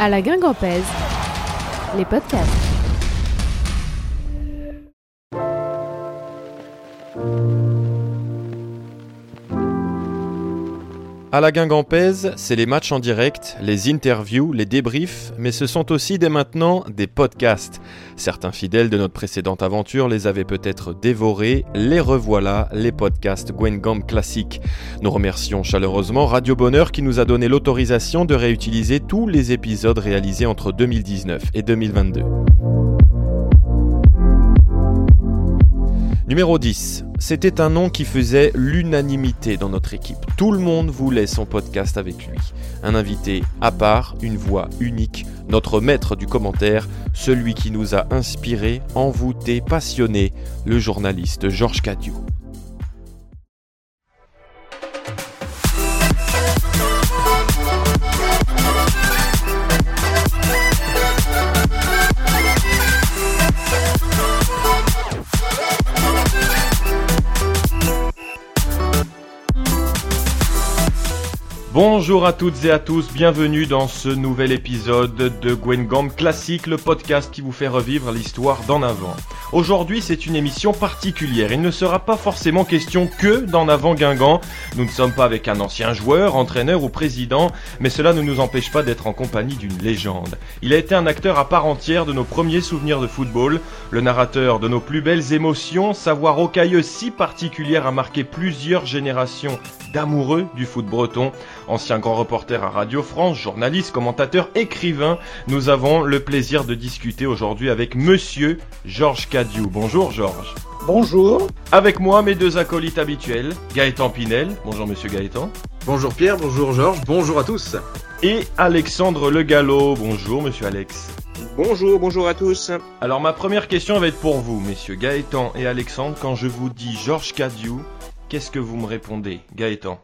À la Guingampèse, les podcasts. À la Guingampèse, c'est les matchs en direct, les interviews, les débriefs, mais ce sont aussi dès maintenant des podcasts. Certains fidèles de notre précédente aventure les avaient peut-être dévorés, les revoilà, les podcasts Gwengam classiques. Nous remercions chaleureusement Radio Bonheur qui nous a donné l'autorisation de réutiliser tous les épisodes réalisés entre 2019 et 2022. Numéro 10. C'était un nom qui faisait l'unanimité dans notre équipe. Tout le monde voulait son podcast avec lui. Un invité à part, une voix unique, notre maître du commentaire, celui qui nous a inspirés, envoûtés, passionnés, le journaliste Georges Cadieu. Bonjour à toutes et à tous, bienvenue dans ce nouvel épisode de Gwengam Classique, le podcast qui vous fait revivre l'histoire d'en avant. Aujourd'hui, c'est une émission particulière. Il ne sera pas forcément question que d'en avant Guingamp. Nous ne sommes pas avec un ancien joueur, entraîneur ou président, mais cela ne nous empêche pas d'être en compagnie d'une légende. Il a été un acteur à part entière de nos premiers souvenirs de football, le narrateur de nos plus belles émotions, sa rocailleuse si particulière a marqué plusieurs générations d'amoureux du foot breton. Ancien grand reporter à Radio France, journaliste, commentateur, écrivain, nous avons le plaisir de discuter aujourd'hui avec monsieur Georges Cadieu. Bonjour Georges. Bonjour. Avec moi, mes deux acolytes habituels, Gaëtan Pinel. Bonjour monsieur Gaëtan. Bonjour Pierre, bonjour Georges, bonjour à tous. Et Alexandre Le Gallo. Bonjour monsieur Alex. Bonjour, bonjour à tous. Alors ma première question va être pour vous, messieurs Gaëtan et Alexandre. Quand je vous dis Georges Cadieu, qu'est-ce que vous me répondez Gaëtan?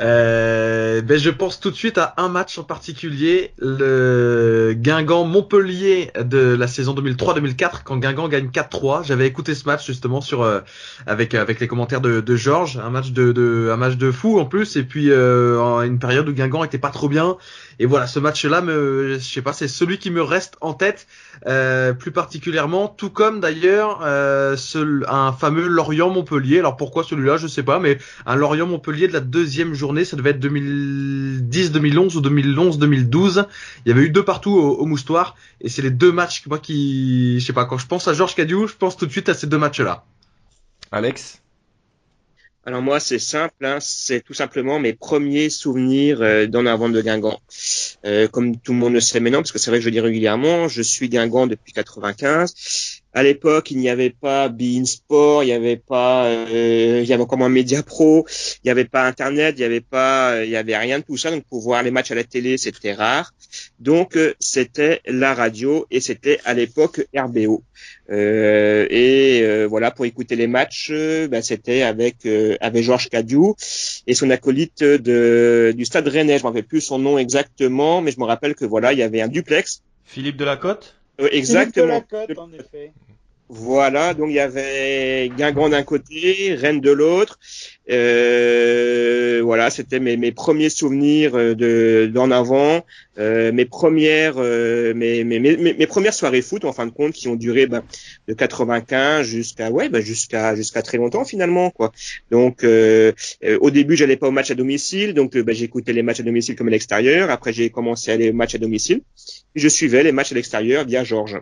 Euh, ben je pense tout de suite à un match en particulier, le Guingamp Montpellier de la saison 2003-2004 quand Guingamp gagne 4-3. J'avais écouté ce match justement sur euh, avec avec les commentaires de, Georges, un match de, un match de fou en plus et puis euh, une période où Guingamp était pas trop bien et voilà ce match-là me je sais pas c'est celui qui me reste en tête euh, plus particulièrement tout comme d'ailleurs euh, un fameux Lorient Montpellier. Alors pourquoi celui-là je sais pas mais un Lorient Montpellier de la deuxième journée ça devait être 2010, 2011 ou 2011, 2012. Il y avait eu deux partout au, Moustoir, et c'est les deux matchs moi qui, je sais pas, quand je pense à Georges Cadieu, je pense tout de suite à ces deux matchs-là. Alex? Alors moi c'est simple, hein, c'est tout simplement mes premiers souvenirs euh, dans la vente de Guingamp. Euh, comme tout le monde le sait maintenant, parce que c'est vrai que je le dis régulièrement, je suis Guingamp depuis 95 à l'époque, il n'y avait pas Bein Sport, il n'y avait pas, euh, il y avait encore moins Media Pro, il n'y avait pas Internet, il n'y avait pas, euh, il y avait rien de tout ça. Donc pour voir les matchs à la télé, c'était rare. Donc euh, c'était la radio et c'était à l'époque RBO. Euh, et voilà pour écouter les matchs, ben, c'était avec avec Georges Cadieu et son acolyte de du Stade Rennais. Je ne me rappelle plus son nom exactement, mais je me rappelle que voilà, il y avait un duplex. Philippe Delacote? Exactement. Voilà, donc il y avait Guingamp d'un côté, Rennes de l'autre. Euh, voilà, c'était mes, mes, premiers souvenirs euh, de d'en avant, euh, mes premières euh, mes, mes, mes, premières soirées foot en fin de compte qui ont duré ben, de 95 jusqu'à ouais ben, jusqu'à jusqu'à très longtemps finalement quoi. Donc au début j'allais pas au match à domicile, donc ben, j'écoutais les matchs à domicile comme à l'extérieur. Après j'ai commencé à aller au match à domicile. Je suivais les matchs à l'extérieur via Georges.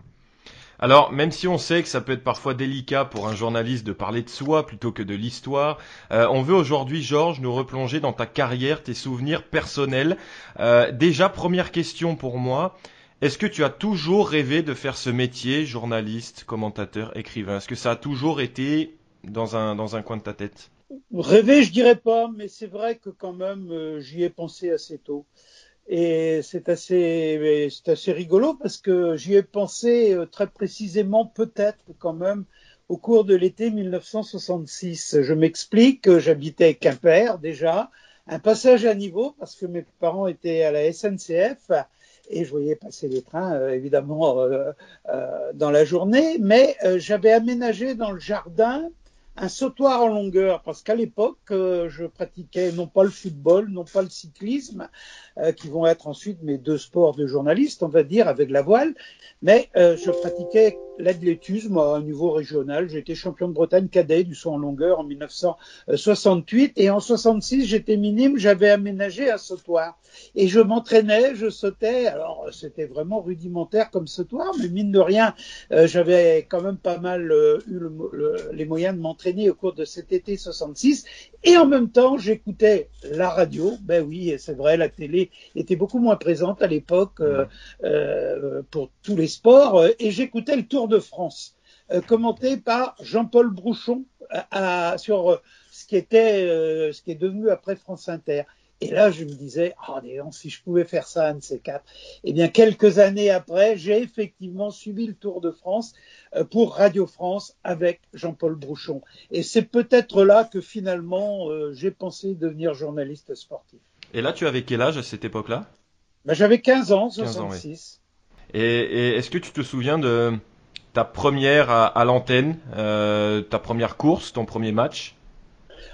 Alors, même si on sait que ça peut être parfois délicat pour un journaliste de parler de soi plutôt que de l'histoire, euh, on veut aujourd'hui, Georges, nous replonger dans ta carrière, tes souvenirs personnels. Euh, déjà, première question pour moi. Est-ce que tu as toujours rêvé de faire ce métier, journaliste, commentateur, écrivain? Est-ce que ça a toujours été dans un, dans un coin de ta tête? Rêver, je dirais pas, mais c'est vrai que quand même, euh, j'y ai pensé assez tôt. Et c'est assez, c'est assez rigolo parce que j'y ai pensé euh, très précisément, peut-être quand même, au cours de l'été 1966. Je m'explique, j'habitais Quimper déjà, un passage à niveau parce que mes parents étaient à la SNCF et je voyais passer les trains euh, évidemment euh, dans la journée, mais j'avais aménagé dans le jardin un sautoir en longueur, parce qu'à l'époque, euh, je pratiquais non pas le football, non pas le cyclisme, euh, qui vont être ensuite mes deux sports de journaliste, on va dire, avec la voile, mais euh, je pratiquais l'athlétisme à un niveau régional. J'étais champion de Bretagne cadet du saut en longueur en 1968 et en 66 j'étais minime, j'avais aménagé un sautoir et je m'entraînais, je sautais. Alors c'était vraiment rudimentaire comme sautoir, mais mine de rien, j'avais quand même pas mal eu le, les moyens de m'entraîner au cours de cet été 66 et en même temps j'écoutais la radio. Ben oui, c'est vrai, la télé était beaucoup moins présente à l'époque euh, euh, pour tous les sports. Euh, et j'écoutais le Tour de France, commenté par Jean-Paul Brouchon sur ce qui était, ce qui est devenu après France Inter. Et là, je me disais, oh, si je pouvais faire ça, un de ces quatre. Eh bien, quelques années après, j'ai effectivement suivi le Tour de France pour Radio France avec Jean-Paul Brouchon. Et c'est peut-être là que finalement, j'ai pensé devenir journaliste sportif. Et là, tu avais quel âge à cette époque-là? Bah, J'avais 15 ans, 66. Et, est-ce que tu te souviens de ta première à, l'antenne, euh, ta première course, ton premier match?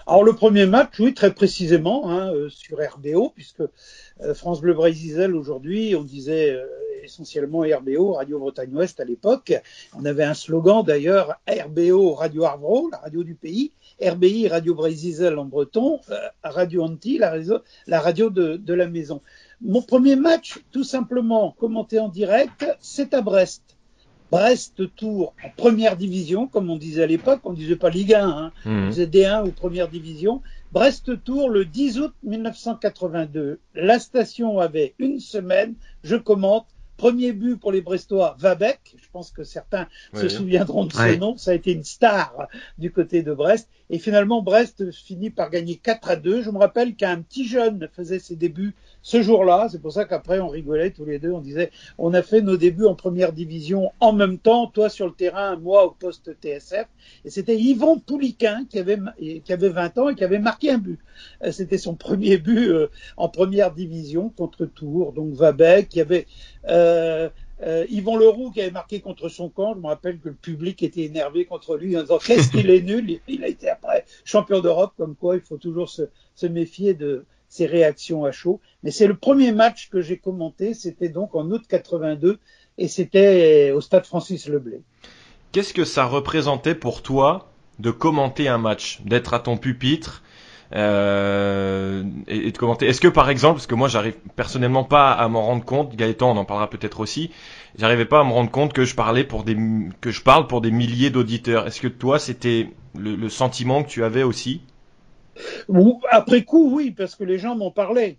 Alors le premier match, oui, très précisément, hein, euh, sur RBO, puisque euh, France Bleu Brésil aujourd'hui, on disait essentiellement RBO, Radio Bretagne Ouest à l'époque. On avait un slogan d'ailleurs, RBO, Radio Arvro, la radio du pays, RBI, Radio Brésil en breton, euh, Radio Anti, la, la radio de, de, la maison. Mon premier match, tout simplement commenté en direct, c'est à Brest. Brest Tour en première division, comme on disait à l'époque, on disait pas Ligue 1, hein, mmh. on disait D1 ou première division. Brest Tour le 10 août 1982. La station avait une semaine, je commente Premier but pour les Brestois, Vabec. Je pense que certains se souviendront de ce nom. Ça a été une star du côté de Brest. Et finalement, Brest finit par gagner 4 à 2. Je me rappelle qu'un petit jeune faisait ses débuts ce jour-là. C'est pour ça qu'après, on rigolait tous les deux. On disait, on a fait nos débuts en première division en même temps, toi sur le terrain, moi au poste TSF. Et c'était Yvon Pouliquin qui avait, qui avait 20 ans et qui avait marqué un but. Euh, c'était son premier but euh, en première division contre Tours. Donc Vabec, qui avait euh, euh, Yvon Leroux qui avait marqué contre son camp, je me rappelle que le public était énervé contre lui en disant qu'est-ce qu'il est nul. Il a été après champion d'Europe, comme quoi il faut toujours se, se méfier de ses réactions à chaud. Mais c'est le premier match que j'ai commenté, c'était donc en août 82 et c'était au stade Francis Leblay. Qu'est-ce que ça représentait pour toi de commenter un match, d'être à ton pupitre euh, et, de commenter? Est-ce que par exemple, parce que moi j'arrive personnellement pas à m'en rendre compte, Gaëtan on en parlera peut-être aussi, j'arrivais pas à me rendre compte que je parlais pour des que je parle pour des milliers d'auditeurs. Est-ce que toi c'était le, sentiment que tu avais aussi? Après coup, oui, parce que les gens m'en parlaient.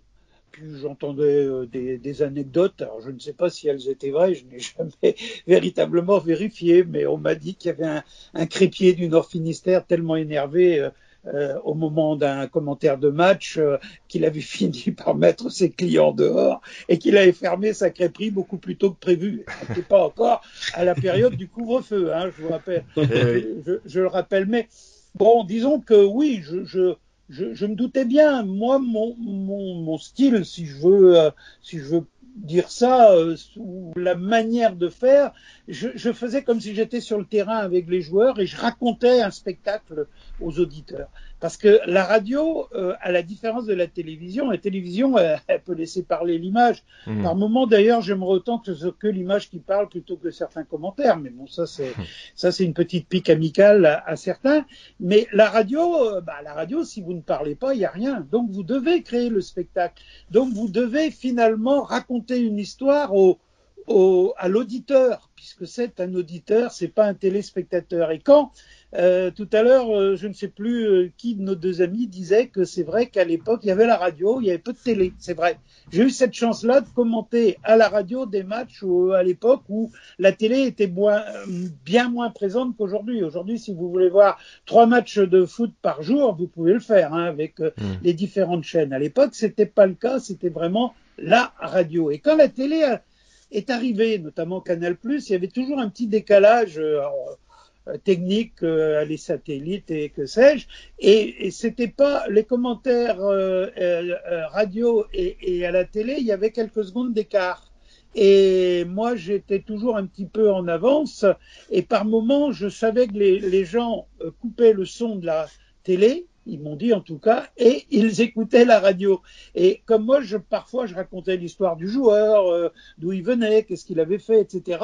Puis j'entendais euh, des, anecdotes. Alors je ne sais pas si elles étaient vraies, je n'ai jamais véritablement vérifié, mais on m'a dit qu'il y avait un, un crépier du Nord Finistère tellement énervé. Euh, euh, au moment d'un commentaire de match euh, qu'il avait fini par mettre ses clients dehors et qu'il avait fermé sa crêperie beaucoup plus tôt que prévu. On n'était pas encore à la période du couvre-feu, hein, je vous rappelle. Eh je, je, le rappelle. Mais bon, disons que oui, je, je je, me doutais bien. Moi, mon, style, si je veux, euh, si je veux dire ça euh, la manière de faire, je faisais comme si j'étais sur le terrain avec les joueurs et je racontais un spectacle aux auditeurs. Parce que la radio, euh, à la différence de la télévision, la télévision, elle, peut laisser parler l'image. Mmh. Par moment, d'ailleurs, j'aimerais autant que, que l'image qui parle plutôt que certains commentaires. Mais bon, ça, c'est, mmh. ça, c'est une petite pique amicale à, à certains. Mais la radio, euh, bah, la radio, si vous ne parlez pas, il n'y a rien. Donc, vous devez créer le spectacle. Donc, vous devez finalement raconter une histoire au, au, à l'auditeur, puisque c'est un auditeur, c'est pas un téléspectateur. Et quand euh, tout à l'heure, euh, je ne sais plus euh, qui de nos deux amis disait que c'est vrai qu'à l'époque, il y avait la radio, il y avait peu de télé. C'est vrai. J'ai eu cette chance-là de commenter à la radio des matchs où, à l'époque où la télé était bien moins présente qu'aujourd'hui. Aujourd'hui, si vous voulez voir trois matchs de foot par jour, vous pouvez le faire hein, avec mmh. les différentes chaînes. À l'époque, c'était pas le cas. C'était vraiment la radio. Et quand la télé est arrivée, notamment Canal+, il y avait toujours un petit décalage. Euh, techniques, euh, les satellites et que sais-je. Et, et c'était pas les commentaires euh, radio et, à la télé, il y avait quelques secondes d'écart. Et moi, j'étais toujours un petit peu en avance. Et par moments, je savais que les, gens euh, coupaient le son de la télé ils m'ont dit en tout cas, et ils écoutaient la radio. Et comme moi, je, parfois, je racontais l'histoire du joueur, euh, d'où il venait, qu'est-ce qu'il avait fait, etc.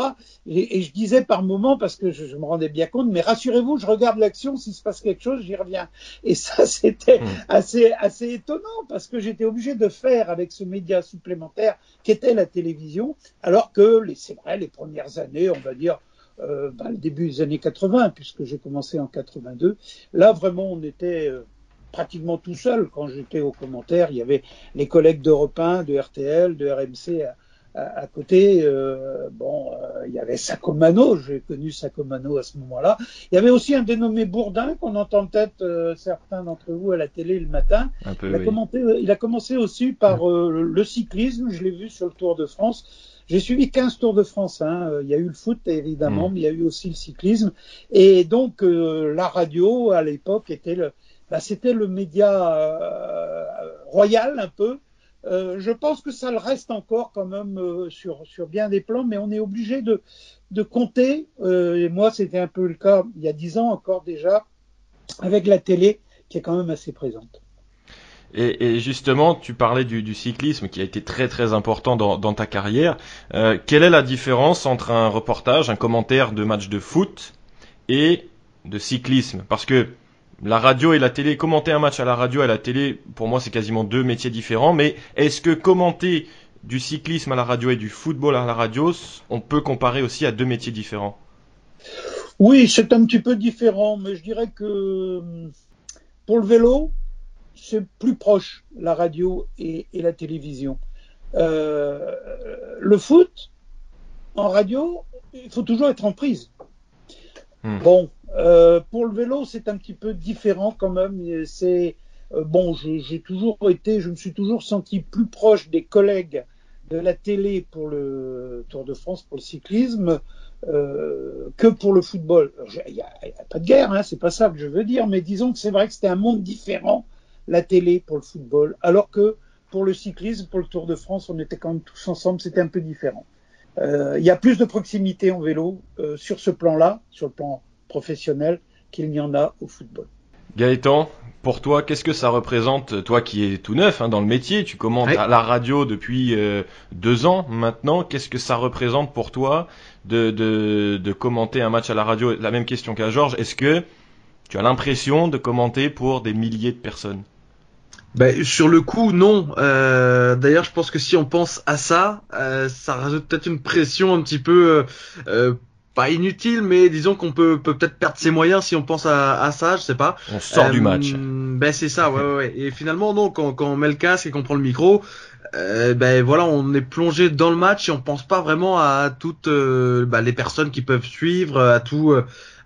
Et, et, je disais par moments, parce que je, je me rendais bien compte, mais rassurez-vous, je regarde l'action, s'il se passe quelque chose, j'y reviens. Et ça, c'était mmh. assez, assez étonnant, parce que j'étais obligé de faire avec ce média supplémentaire qu'était la télévision, alors que, c'est vrai, les premières années, on va dire, euh, bah, le début des années 80, puisque j'ai commencé en 82. Là, vraiment, on était euh, pratiquement tout seul quand j'étais au commentaire. Il y avait les collègues d'Europe 1, de RTL, de RMC à, à, à côté. Euh, bon, euh, il y avait Sacomano, j'ai connu Sacomano à ce moment-là. Il y avait aussi un dénommé Bourdin qu'on entend peut-être euh, certains d'entre vous à la télé le matin. Peu, il, a oui. commenté, il, a commencé aussi par euh, le cyclisme, je l'ai vu sur le Tour de France. J'ai suivi 15 Tours de France. Hein. Il y a eu le foot évidemment, mmh. mais il y a eu aussi le cyclisme. Et donc euh, la radio à l'époque était le, bah, c'était le média euh, royal un peu. Euh, je pense que ça le reste encore quand même euh, sur, sur bien des plans, mais on est obligé de, de compter. Et moi, c'était un peu le cas il y a dix ans encore déjà, avec la télé qui est quand même assez présente. Et, justement, tu parlais du, cyclisme qui a été très très important dans, dans ta carrière. Quelle est la différence entre un reportage, un commentaire de match de foot et de cyclisme? Parce que la radio et la télé, commenter un match à la radio et à la télé, pour moi c'est quasiment deux métiers différents, mais est-ce que commenter du cyclisme à la radio et du football à la radio, on peut comparer aussi à deux métiers différents? Oui, c'est un petit peu différent, mais je dirais que pour le vélo, c'est plus proche la radio et, et la télévision. Euh, le foot, en radio, il faut toujours être en prise. Hmm. Bon, euh, pour le vélo, c'est un petit peu différent quand même. C'est euh, bon, j'ai toujours été, je me suis toujours senti plus proche des collègues de la télé pour le Tour de France, pour le cyclisme, euh, que pour le football. Il n'y a, pas de guerre, hein, c'est pas ça que je veux dire, mais disons que c'est vrai que c'était un monde différent, la télé pour le football, alors que pour le cyclisme, pour le Tour de France, on était quand même tous ensemble, c'était un peu différent. Euh, il y a plus de proximité en vélo sur ce plan-là, sur le plan professionnel, qu'il n'y en a au football. Gaëtan, pour toi, qu'est-ce que ça représente, toi qui es tout neuf hein, dans le métier, tu commentes oui. à la radio depuis euh, deux ans maintenant, qu'est-ce que ça représente pour toi de, de, de, commenter un match à la radio? La même question qu'à Georges, est-ce que tu as l'impression de commenter pour des milliers de personnes? Ben, sur le coup, non. Euh, D'ailleurs, je pense que si on pense à ça, euh, ça rajoute peut-être une pression un petit peu euh, pas inutile, mais disons qu'on peut peut peut-être perdre ses moyens si on pense à, à ça, je sais pas. On sort du match. Ben c'est ça, ouais, ouais, ouais. Et finalement, non, quand, quand on met le casque et qu'on prend le micro, euh, ben voilà, on est plongé dans le match et on pense pas vraiment à toutes euh, ben, les personnes qui peuvent suivre, à tout,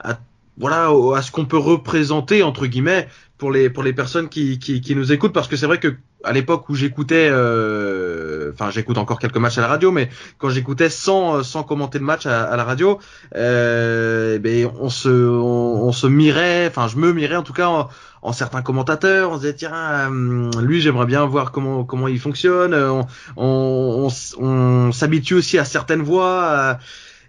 à voilà, à ce qu'on peut représenter entre guillemets pour les pour les personnes qui qui, qui nous écoutent, parce que c'est vrai que à l'époque où j'écoutais, euh, enfin j'écoute encore quelques matchs à la radio, mais quand j'écoutais sans sans commenter le match à, à la radio, euh, ben on se on, se mirait, enfin je me mirais en tout cas en, en certains commentateurs, on se disait tiens lui j'aimerais bien voir comment comment il fonctionne, on on, on, s'habitue aussi à certaines voix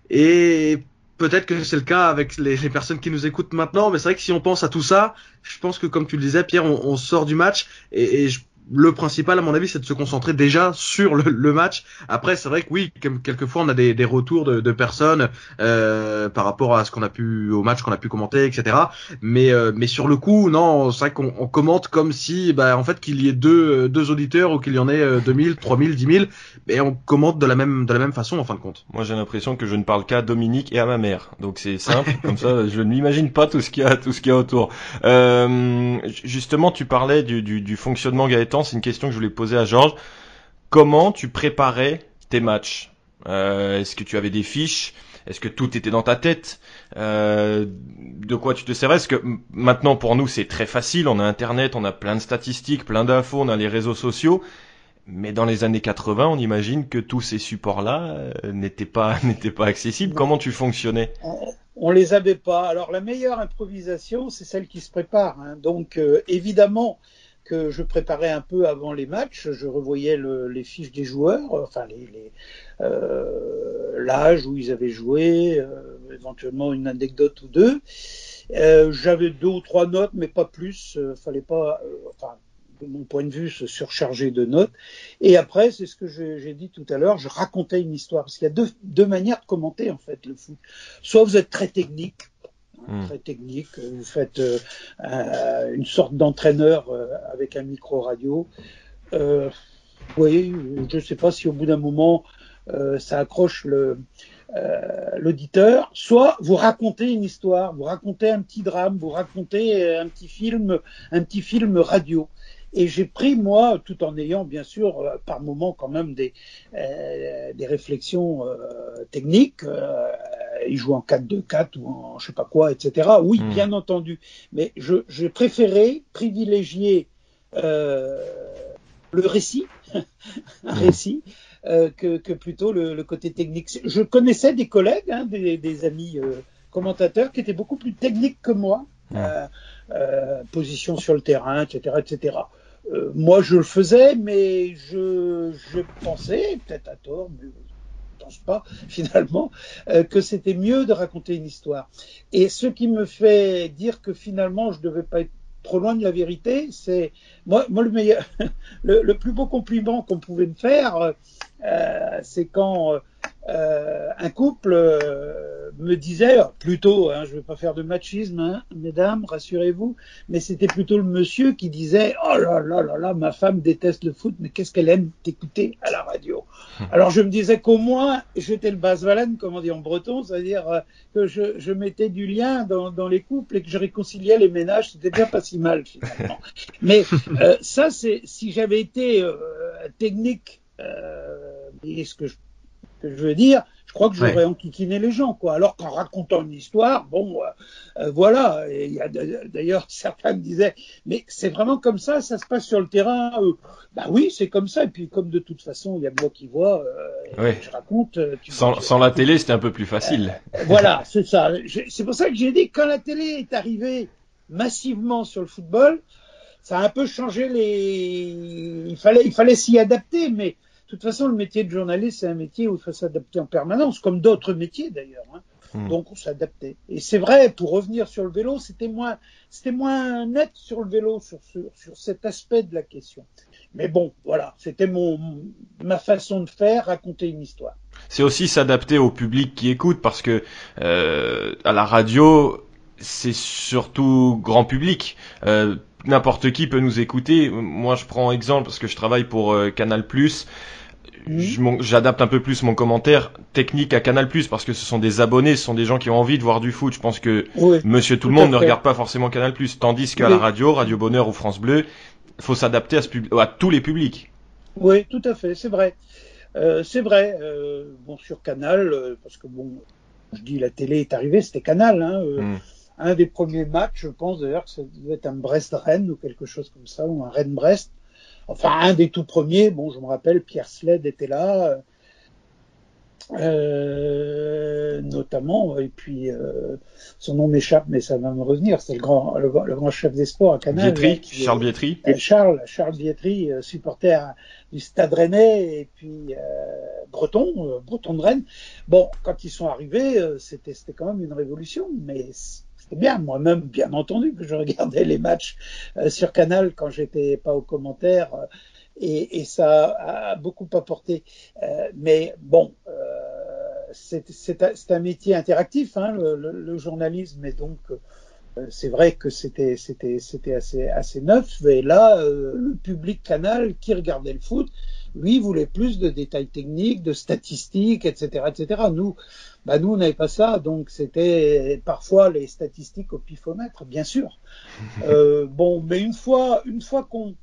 et Peut-être que c'est le cas avec les, personnes qui nous écoutent maintenant, mais c'est vrai que si on pense à tout ça, je pense que comme tu le disais, Pierre, on, sort du match et je, le principal, à mon avis, c'est de se concentrer déjà sur le, le match. Après, c'est vrai que oui, quelquefois, on a des, des retours de, de personnes euh, par rapport à ce qu'on a pu au match qu'on a pu commenter, etc. Mais euh, mais sur le coup, non, c'est vrai qu'on on commente comme si, bah, en fait, qu'il y ait deux deux auditeurs ou qu'il y en ait 2000, 3000, 10 000, mais on commente de la même de la même façon en fin de compte. Moi, j'ai l'impression que je ne parle qu'à Dominique et à ma mère, donc c'est simple. comme ça, je ne m'imagine pas tout ce qu'il y a tout ce qu'il y a autour. Euh, justement, tu parlais du, du, du fonctionnement Gaëtan c'est une question que je voulais poser à Georges. Comment tu préparais tes matchs? Euh, Est-ce que tu avais des fiches? Est-ce que tout était dans ta tête? Euh, De quoi tu te servais? Est-ce que maintenant pour nous c'est très facile, on a Internet, on a plein de statistiques, plein d'infos, on a les réseaux sociaux. Mais dans les années 80, on imagine que tous ces supports-là euh, n'étaient pas n'étaient pas accessibles. Comment tu fonctionnais? On, les avait pas. Alors la meilleure improvisation, c'est celle qui se prépare. Hein. Donc évidemment, que je préparais un peu avant les matchs. Je revoyais le, les fiches des joueurs, enfin les, les euh, l'âge où ils avaient joué, euh, éventuellement une anecdote ou deux. Euh, J'avais deux ou trois notes, mais pas plus. Fallait pas, de mon point de vue, se surcharger de notes. Et après, c'est ce que j'ai dit tout à l'heure, je racontais une histoire. Parce qu'il y a deux, deux manières de commenter en fait le foot. Soit vous êtes très technique, Hmm. très technique. Vous faites euh, une sorte d'entraîneur euh, avec un micro radio. Euh, voyez, je ne sais pas si au bout d'un moment euh, ça accroche l'auditeur. Soit vous racontez une histoire, vous racontez un petit drame, vous racontez un petit film, un petit film radio. Et j'ai pris, moi, tout en ayant, bien sûr, par moment quand même des, des réflexions techniques, il joue en 4-2-4 ou en je sais pas quoi, etc. Oui, Mm. bien entendu. Mais je, je préférais privilégier euh, le récit, un Mm. récit, euh, que, que plutôt le, le côté technique. Je connaissais des collègues, hein, des, des amis euh, commentateurs qui étaient beaucoup plus techniques que moi. Mm. Euh, euh, position sur le terrain, etc., etc. Moi, je le faisais, mais je, je pensais, peut-être à tort, mais pense pas finalement, euh, que c'était mieux de raconter une histoire. Et ce qui me fait dire que finalement, je devais pas être trop loin de la vérité, c'est moi, moi le meilleur, le, plus beau compliment qu'on pouvait me faire, euh, c'est quand euh, un couple euh, me disait, plutôt, hein, je ne vais pas faire de machisme, hein, mesdames, rassurez-vous, mais c'était plutôt le monsieur qui disait, oh là là là là, ma femme déteste le foot, mais qu'est-ce qu'elle aime t'écouter à la radio. Alors je me disais qu'au moins j'étais le basse-valène, comme on dit en breton, c'est-à-dire euh, que je, je mettais du lien dans, dans les couples et que je réconciliais les ménages, c'était bien pas si mal finalement. mais ça, c'est si j'avais été technique, euh, et ce que je que je veux dire, je crois que j'aurais Ouais. enquiquiné les gens, quoi. Alors qu'en racontant une histoire, bon, euh, euh, voilà. Et il y a d'ailleurs certains me disaient, mais c'est vraiment comme ça, ça se passe sur le terrain. Euh, bah oui, c'est comme ça. Et puis comme de toute façon, il y a moi qui vois, euh, Ouais. je raconte. euh, Tu Sans, tu- sans la télé, c'était un peu plus facile. voilà, c'est ça. C'est pour ça que j'ai dit quand la télé est arrivée massivement sur le football, ça a un peu changé les. Il fallait, il fallait s'y adapter, mais de toute façon, le métier de journaliste, c'est un métier où il faut s'adapter en permanence, comme d'autres métiers d'ailleurs. hein. Hmm. Donc on s'adaptait. Et c'est vrai, pour revenir sur le vélo, c'était moins, c'était moins net sur le vélo, sur, ce, sur cet aspect de la question. Mais bon, voilà, c'était mon, ma façon de faire, raconter une histoire. C'est aussi s'adapter au public qui écoute parce que euh, à la radio, c'est surtout grand public. Euh, N'importe qui peut nous écouter. Moi, je prends exemple parce que je travaille pour euh, Canal+. M'en- J'adapte un peu plus mon commentaire technique à Canal+, parce que ce sont des abonnés, ce sont des gens qui ont envie de voir du foot. Je pense que Oui. Monsieur Tout le Monde ne regarde pas forcément Canal+, tandis qu'à Oui. la radio, Radio Bonheur ou France Bleu, faut s'adapter à, ce pub- à tous les publics. Oui, tout à fait, c'est vrai. Euh, c'est vrai. Euh, bon, sur Canal, euh, parce que bon, je dis la télé est arrivée, c'était Canal. Hein, euh, Mm. Un des premiers matchs, je pense d'ailleurs que ça devait être un Brest-Rennes ou quelque chose comme ça, ou un Rennes-Brest. Enfin, un des tout premiers. Bon, je me rappelle, Pierre Sled était là. euh, euh, notamment, et puis euh, son nom m'échappe, mais ça va me revenir. C'est le grand, le, le grand chef des sports à Canal. Là, qui est- Charles Vietri. euh, Charles, Charles Vietri, euh, supporter du Stade Rennais et puis euh, Breton, euh, Breton de Rennes. Bon, quand ils sont arrivés, euh, c'était c'était quand même une révolution, mais bien. Moi-même, bien entendu, que je regardais les matchs euh, sur Canal quand j'étais pas aux commentaires. euh, et, et ça a beaucoup apporté. Euh, mais bon, c'est un, métier interactif, hein, le, le- le journalisme, et donc c'est vrai que c'était assez assez neuf. Et là, le public canal qui regardait le foot, lui voulait plus de détails techniques, de statistiques, etc., etc. Nous, bah nous on n'avait pas ça, donc c'était parfois les statistiques au pifomètre, bien sûr. Euh, bon, mais une fois une fois qu'on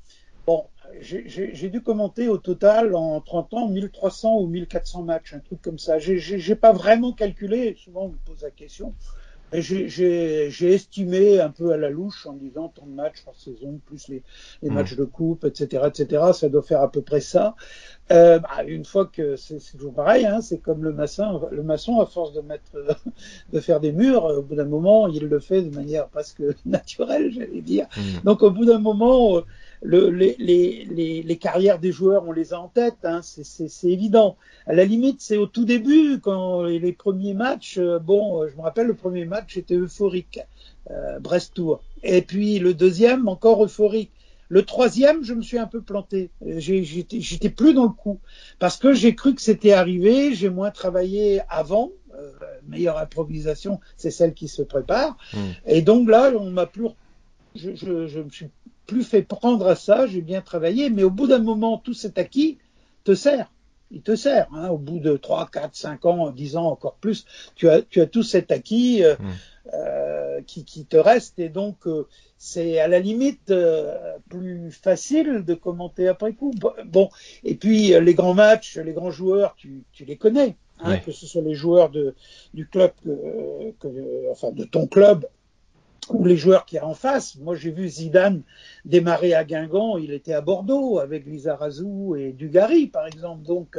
bon j'ai- dû commenter au total en 30 ans 1300 ou 1400 matchs, un truc comme ça. J'ai pas vraiment calculé, souvent on me pose la question. J'ai- estimé un peu à la louche en disant tant de matchs par saison, plus les, les Mhm. matchs de coupe, etc., etc. Ça doit faire à peu près ça. Euh, bah, une fois que c'est toujours pareil, hein, c'est comme le maçon, le maçon à force de mettre, de faire des murs, au bout d'un moment, il le fait de manière presque naturelle, j'allais dire. Mm. Donc au bout d'un moment, euh, le, les, les, les, carrières des joueurs, on les a en tête, hein, c'est évident. À la limite, c'est au tout début, quand les premiers matchs, euh, bon, euh, je me rappelle, le premier match était euphorique, euh, Brest-Tour. Et puis le deuxième, encore euphorique. Le troisième, je me suis un peu planté. J'étais plus dans le coup parce que j'ai cru que c'était arrivé. J'ai moins travaillé avant. Euh, meilleure improvisation, c'est celle qui se prépare. Hmm. Et donc là, on m'a plus, je, je, je, me suis plus fait prendre à ça. J'ai bien travaillé, mais au bout d'un moment, tout cet acquis te sert. Il te sert. Hein, au bout de 3, 4, 5 ans, 10 ans, encore plus, tu as, tu as tout cet acquis. Euh, hmm. Euh, qui, qui, te reste et donc euh, c'est à la limite plus facile de commenter après coup. Bon, et puis les grands matchs, les grands joueurs, tu, tu les connais, hein, que ce soit les joueurs de, du club, que, que, enfin de ton club ou les joueurs qui en face. Moi, j'ai vu Zidane démarrer à Guingamp, il était à Bordeaux avec Lizarazu et Dugarry, par exemple. Donc,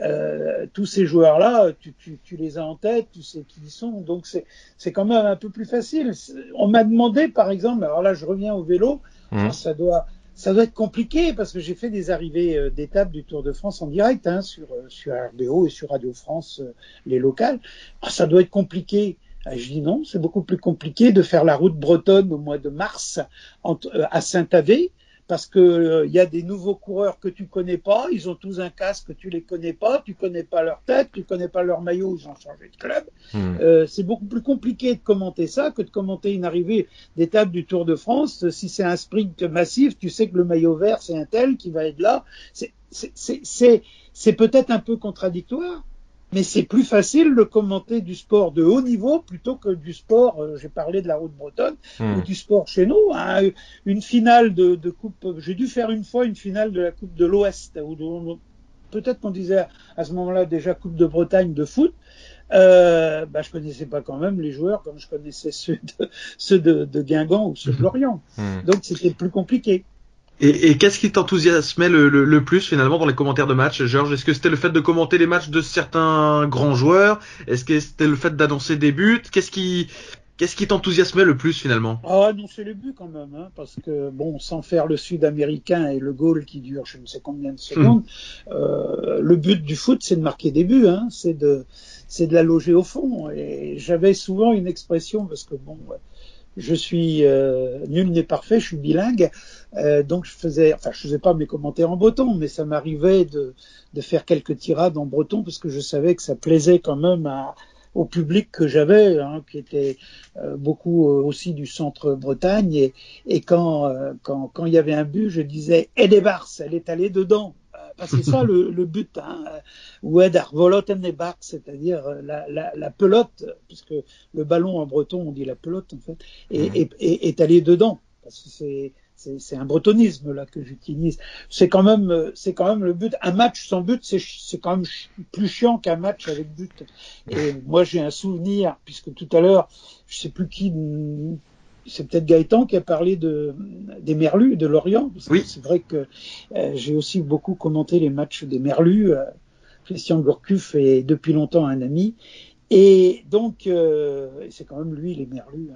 euh, tous ces joueurs-là, tu, tu, tu, les as en tête, tu sais qui ils sont. Donc, c'est quand même un peu plus facile. On m'a demandé, par exemple, alors là, je reviens au vélo, mmh. ça doit ça doit être compliqué parce que j'ai fait des arrivées euh, d'étapes du Tour de France en direct hein, sur, euh, sur RBO et sur Radio France, euh, les locales. Ah, ça doit être compliqué je dis non, c'est beaucoup plus compliqué de faire la route bretonne au mois de mars euh, à Saint-Avé parce que il euh, y a des nouveaux coureurs que tu connais pas, ils ont tous un casque que tu les connais pas, tu connais pas leur tête, tu connais pas leur maillot, ils ont changé de club. Hmm. Euh, c'est beaucoup plus compliqué de commenter ça que de commenter une arrivée d'étape du Tour de France. Si c'est un sprint massif, tu sais que le maillot vert c'est un tel qui va être là. C'est peut-être un peu contradictoire, mais c'est plus facile de commenter du sport de haut niveau plutôt que du sport, euh, j'ai parlé de la route bretonne, hmm. ou du sport chez nous. Hein, une finale de, de coupe, j'ai dû faire une fois une finale de la Coupe de l'Ouest, ou peut-être qu'on disait à ce moment-là déjà Coupe de Bretagne de foot. Euh, bah, je connaissais pas quand même les joueurs comme je connaissais ceux de, ceux de, de Guingamp ou ceux de hmm. Lorient. Hmm. Donc c'était plus compliqué. Et, et qu'est-ce qui t'enthousiasmait le, le, plus finalement dans les commentaires de match, Georges? Est-ce que c'était le fait de commenter les matchs de certains grands joueurs? Est-ce que c'était le fait d'annoncer des buts? Qu'est-ce qui Qu'est-ce qui t'enthousiasmait le plus finalement? Ah, annoncer les buts quand même, hein, parce que bon, sans faire le sud-américain et le goal qui dure je ne sais combien de secondes, hmm. euh, le but du foot c'est de marquer des buts, hein, c'est de c'est de la loger au fond. Et j'avais souvent une expression parce que bon, je suis euh, nul n'est parfait, je suis bilingue, euh, donc je faisais, enfin je faisais pas mes commentaires en breton, mais ça m'arrivait de, de faire quelques tirades en breton parce que je savais que ça plaisait quand même à, au public que j'avais, hein, qui était euh, beaucoup aussi du centre Bretagne, et, et quand, quand quand il y avait un but, je disais "Elle est elle est allée dedans." C'est ça le, le but, hein, c'est-à-dire euh, la, la, la, pelote, puisque le ballon en breton on dit la pelote en fait, et, mhm. et, est allé dedans, parce que c'est c'est un bretonisme là que j'utilise. C'est quand même, c'est quand même le but. Un match sans but, c'est quand même plus chiant qu'un match avec but. Et moi, j'ai un souvenir, puisque tout à l'heure, je sais plus qui c'est peut-être Gaëtan qui a parlé de, des Merlus, de Lorient. Oui. C'est vrai que euh, j'ai aussi beaucoup commenté les matchs des Merlus. Euh, Christian Gourcuff est depuis longtemps un ami. Et donc, euh, c'est quand même lui, les Merlus,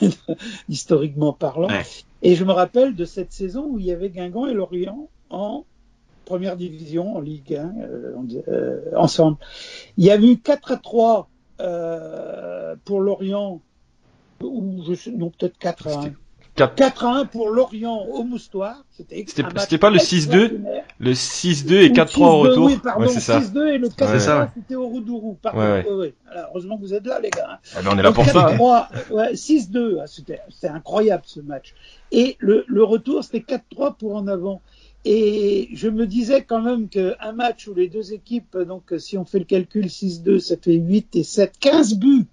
hein, historiquement parlant. Et je me rappelle de cette saison où il y avait Guingamp et Lorient en première division, en Ligue 1, ensemble. Il y a eu 4 à 3 pour Lorient ou je sais, non, peut-être 4 à 1. 4... à 1 pour Lorient au Moustoir. C'était pas le 6-2 Le 6-2 et 4-3 au retour. Oui, pardon, ouais, 6-2 et le 4-3 c'était au Roudourou. Pardon. Ouais, ouais. Alors, heureusement que vous êtes là, les gars. Ah, ben on est là pour 4 ça. 3, hein. ouais, 6-2, ah, c'était incroyable ce match. Et le, le retour, c'était 4-3 pour en avant. Et je me disais quand même qu'un match où les deux équipes, donc si on fait le calcul 6-2, ça fait 8 et 7, 15 buts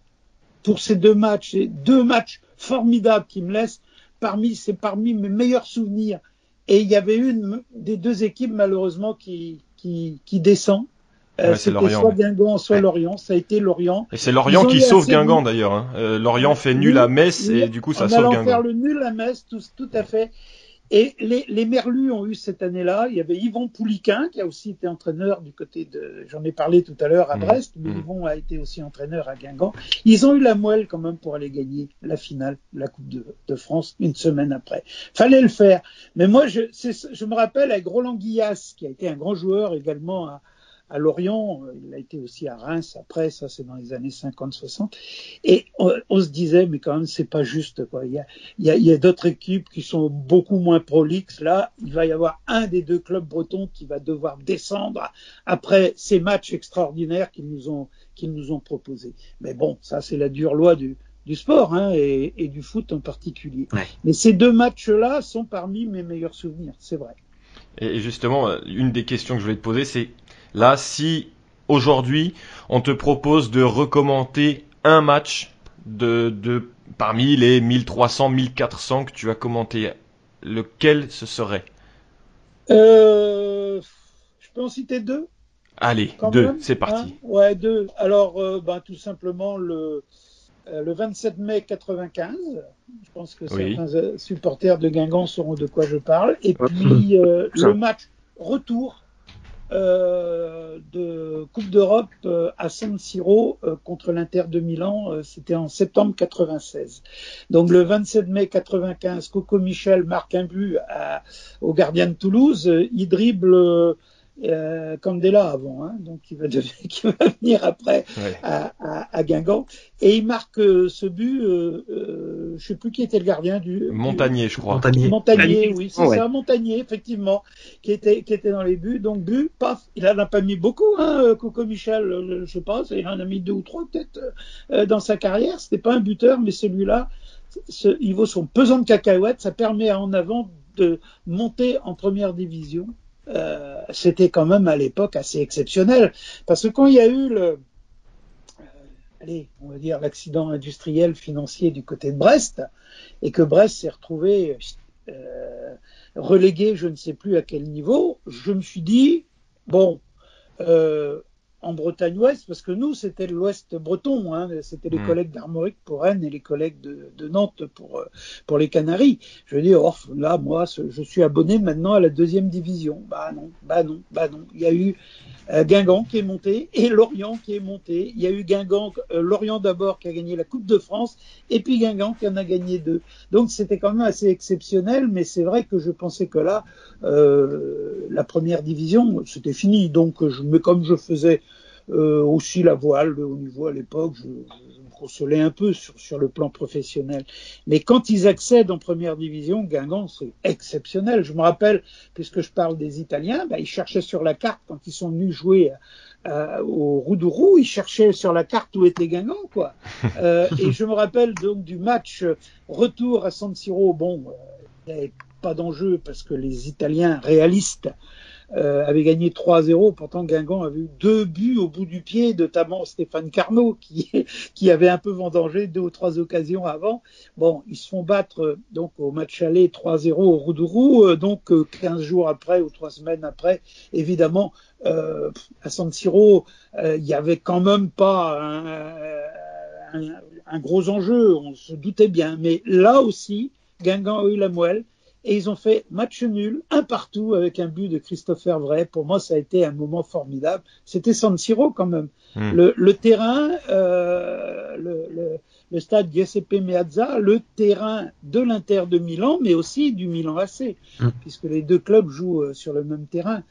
pour ces deux matchs, et deux matchs formidables qui me laissent parmi, c'est parmi mes meilleurs souvenirs. Et il y avait une des deux équipes malheureusement qui, qui, qui descend. Euh, C'était soit Guingamp, soit Lorient. Ça a été Lorient. Et c'est Lorient qui sauve Guingamp d'ailleurs. Hein. Euh, Lorient fait nul à Metz et du coup ça sauve Guingamp. faire le nul à Metz, tout, tout à fait. Et les, les Merlus ont eu cette année-là, il y avait Yvon Pouliquin, qui a aussi été entraîneur du côté de, j'en ai parlé tout à l'heure à Mmh. Brest, mais Mmh. Yvon a été aussi entraîneur à Guingamp. Ils ont eu la moelle quand même pour aller gagner la finale de la Coupe de, de France une semaine après. Fallait le faire. Mais moi, je, je me rappelle avec Roland Guillas, qui a été un grand joueur également à, à Lorient, il a été aussi à Reims après, ça c'est dans les années 50-60, et on, on se disait, mais quand même, c'est pas juste, quoi. Il y a, il y a, il y a d'autres équipes qui sont beaucoup moins prolixes. Là, il va y avoir un des deux clubs bretons qui va devoir descendre après ces matchs extraordinaires qu'ils nous ont, qu'ils nous ont proposés. Mais bon, ça c'est la dure loi du, du sport hein, et, et du foot en particulier. Ouais. Mais ces deux matchs-là sont parmi mes meilleurs souvenirs, c'est vrai. Et justement, euh, une des questions que je voulais te poser, c'est là, si aujourd'hui on te propose de recommander un match de, de parmi les 1300, 1400 que tu as commenté, lequel ce serait? Euh, je peux en citer deux? Allez, quand deux, c'est parti. hein? Ouais, deux. Alors, euh, ben, tout simplement le, euh, le 27 mai 95. Je pense que Oui. certains euh, supporters de Guingamp sauront de quoi je parle. Et puis euh, le match retour de Coupe d'Europe euh, à San Siro euh, contre l'Inter de Milan. euh, C'était en septembre 96. Donc le 27 mai 95, Coco Michel marque un but au gardien de Toulouse. Euh, Il dribble euh, Candela avant, hein, donc il va, devenir- qui va venir après Ouais. à, à, à Guingamp. Et il marque euh, ce but, euh, euh, je sais plus qui était le gardien du... Montagnier, je crois. Montagnier. oui, c'est ouais. ça, Montagnier, effectivement, qui était, qui était dans les buts. Donc but, paf, il en a pas mis beaucoup, hein, euh, Coco Michel, je sais pas, il en a mis deux ou trois peut-être euh, dans sa carrière. C'était pas un buteur, mais celui-là, ce, il vaut son pesant de cacahuètes. Ça permet à en avant de monter en première division. Euh, C'était quand même à l'époque assez exceptionnel, parce que quand il y a eu le, euh, allez, on va dire l'accident industriel financier du côté de Brest, et que Brest s'est retrouvé euh, relégué, je ne sais plus à quel niveau, je me suis dit bon. En Bretagne Ouest, parce que nous, c'était l'Ouest breton, hein, c'était les Mm. collègues d'Armorique pour Rennes et les collègues de, de Nantes pour, euh, pour les Canaries. Je dis, oh, là, moi, je suis abonné maintenant à la deuxième division. Bah non, bah non, bah non. Il y a eu euh, Guingamp qui est monté et Lorient qui est monté. Il y a eu Guingamp, euh, Lorient d'abord qui a gagné la Coupe de France et puis Guingamp qui en a gagné deux. Donc c'était quand même assez exceptionnel, mais c'est vrai que je pensais que là, euh, la première division, c'était fini. Donc je, mais comme je faisais euh, aussi la voile, le haut niveau à l'époque, je, me consolais un peu sur, sur le plan professionnel. Mais quand ils accèdent en première division, Guingamp, c'est exceptionnel. Je me rappelle, puisque je parle des Italiens, bah, ils cherchaient sur la carte quand ils sont venus jouer euh, au Roudourou, ils cherchaient sur la carte où était Guingamp, quoi. Euh, et je me rappelle donc du match retour à San Siro. Bon, euh, pas d'enjeu parce que les Italiens réalistes euh, avaient gagné 3-0. Pourtant, Guingamp avait eu deux buts au bout du pied, notamment Stéphane Carnot, qui, qui avait un peu vendangé deux ou trois occasions avant. Bon, ils se font battre euh, donc au match aller 3-0 au Roudourou. Euh, donc, euh, 15 jours après ou trois semaines après, évidemment, euh, à San Siro, euh, il y avait quand même pas un, un gros enjeu. On se doutait bien. Mais là aussi, Guingamp a eu la moelle et ils ont fait match nul, un partout avec un but de Christopher Vray. Pour moi, ça a été un moment formidable. C'était San Siro quand même. Hmm. Le, le terrain, euh, le, le, le stade Giuseppe Meazza, le terrain de l'Inter de Milan, mais aussi du Milan AC, Hmm. puisque les deux clubs jouent euh, sur le même terrain.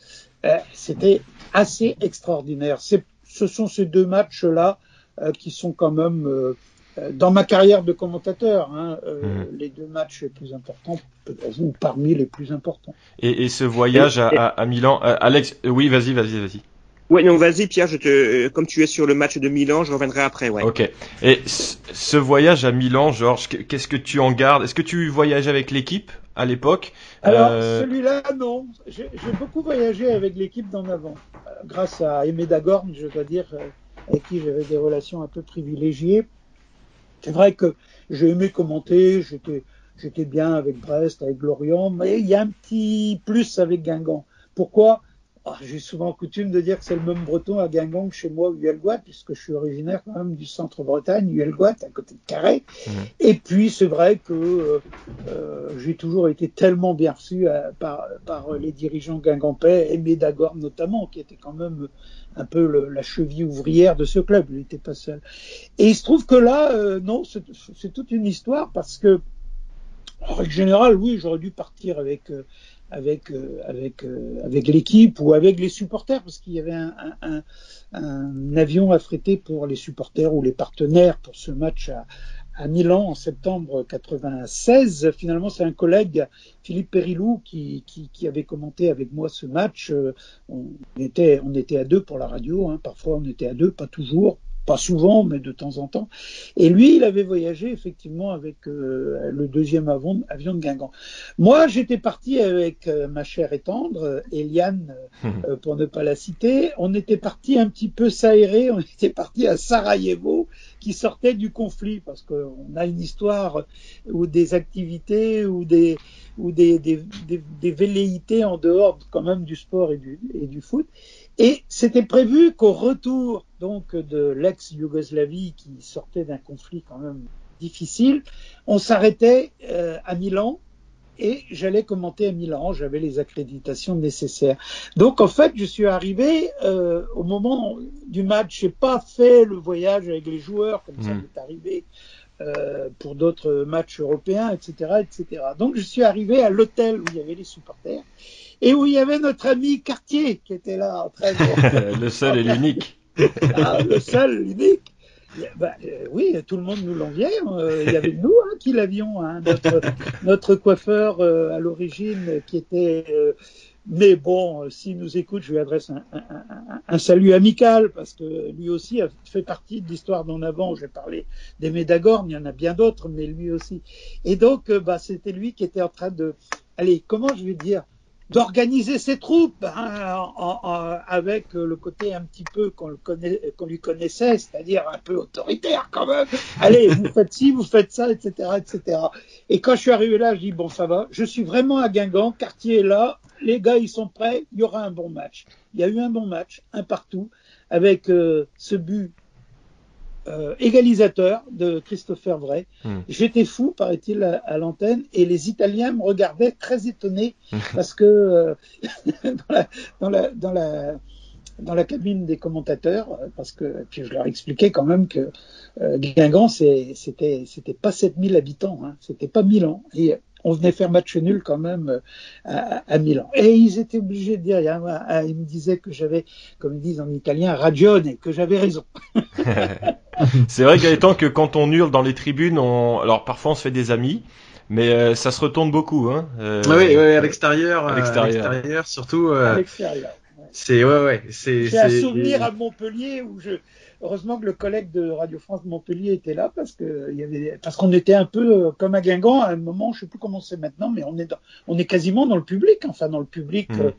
Euh, C'était assez extraordinaire. Ce sont ces deux matchs-là euh, qui sont quand même euh, dans ma carrière de commentateur, hein, euh, Mhm. les deux matchs les plus importants, ou parmi les plus importants. Et, et ce voyage à, Milan, euh, Alex, euh, oui, vas-y, vas-y, vas-y. Ouais, non, vas-y, Pierre, je te, euh, comme tu es sur le match de Milan, je reviendrai après, ouais. Ok. Et ce voyage à Milan, Georges, qu- qu'est-ce que tu en gardes? Est-ce que tu voyageais avec l'équipe à l'époque? Alors, Euh, celui-là, non. J'ai beaucoup voyagé avec l'équipe d'en avant, euh, grâce à Aimé Dagorn, je dois dire, euh, avec qui j'avais des relations un peu privilégiées. C'est vrai que j'ai aimé commenter, j'étais j'étais bien avec Brest, avec Lorient, mais il y a un petit plus avec Guingamp. Pourquoi? J'ai souvent coutume de dire que c'est le même breton à Guingamp que chez moi ou Huelgoat, puisque je suis originaire quand même du centre-Bretagne, Huelgoat, à côté de Carré. Mmh. Et puis, c'est vrai que euh, euh, j'ai toujours été tellement bien reçu euh, par, par les dirigeants guingampais, et Médagor notamment, qui était quand même un peu le, la cheville ouvrière de ce club. Il n'était pas seul. Et il se trouve que là, euh, non, c'est toute une histoire parce que, en règle générale, oui, j'aurais dû partir avec euh, avec euh, avec euh, avec l'équipe ou avec les supporters parce qu'il y avait un, un, un, avion affrété pour les supporters ou les partenaires pour ce match à, à Milan en septembre 96. Finalement, c'est un collègue, Philippe Périlou, qui, qui, avait commenté avec moi ce match. On était, on était à deux pour la radio. Hein. Parfois, on était à deux, pas toujours pas souvent, mais de temps en temps. Et lui, il avait voyagé effectivement avec euh, le deuxième avion, avion de Guingamp. Moi, j'étais parti avec euh, ma chère et tendre, Eliane, euh, pour ne pas la citer. On était parti un petit peu s'aérer, on était parti à Sarajevo, qui sortait du conflit, parce qu'on a une histoire ou des activités ou des ou des, des, des, des velléités en dehors quand même du sport et du, et du foot. Et c'était prévu qu'au retour donc de l'ex-Yougoslavie qui sortait d'un conflit quand même difficile, on s'arrêtait euh, à Milan et j'allais commenter à Milan. J'avais les accréditations nécessaires. Donc en fait, je suis arrivé euh, au moment du match. J'ai pas fait le voyage avec les joueurs comme mmh. ça m'est arrivé euh, pour d'autres matchs européens, etc., etc. Donc je suis arrivé à l'hôtel où il y avait les supporters et où il y avait notre ami Cartier qui était là en train de... le seul et l'unique. ah, le seul, l'unique. Bah, euh, oui, tout le monde nous l'enviait. Euh, il y avait nous hein, qui l'avions, hein, notre, notre coiffeur euh, à l'origine qui était. Euh, mais bon, s'il nous écoute, je lui adresse un, salut amical parce que lui aussi a fait partie de l'histoire d'en avant. J'ai parlé des Médagornes, il y en a bien d'autres, mais lui aussi. Et donc, bah, c'était lui qui était en train de. Allez, comment je vais dire d'organiser ses troupes hein, en, en, avec le côté un petit peu qu'on qu lui connaissait, c'est-à-dire un peu autoritaire quand même. Allez, vous faites ci, vous faites ça, etc., etc. Et quand je suis arrivé là, je dis bon, ça va. Je suis vraiment à Guingamp, quartier est là, les gars ils sont prêts, il y aura un bon match. Il y a eu un bon match, un partout, avec euh, ce but euh, égalisateur de Christopher Vray. Mm. J'étais fou, paraît-il, à, à l'antenne, et les Italiens me regardaient très étonnés parce que euh, dans, la, dans, la, dans, la, dans la cabine des commentateurs, parce que puis je leur expliquais quand même que euh, Guingamp, c'était c'était pas 7000 habitants, hein, c'était pas Milan. Et on venait faire match nul quand même à, à, Milan. Et ils étaient obligés de dire, ils me disaient que j'avais, comme ils disent en italien, ragione, que j'avais raison. c'est vrai Gaëtan que quand on hurle dans les tribunes, on... alors parfois on se fait des amis, mais euh, ça se retourne beaucoup. Hein. Euh, oui, oui, à l'extérieur, à l'extérieur, surtout. Euh, à l'extérieur. Ouais. C'est ouais, ouais, c'est. J'ai un souvenir à Montpellier où je, heureusement que le collègue de Radio France de Montpellier était là parce que il y avait, parce qu'on était un peu comme à Guingamp à un moment, je sais plus comment c'est maintenant, mais on est dans, on est quasiment dans le public, enfin dans le public. Mmh.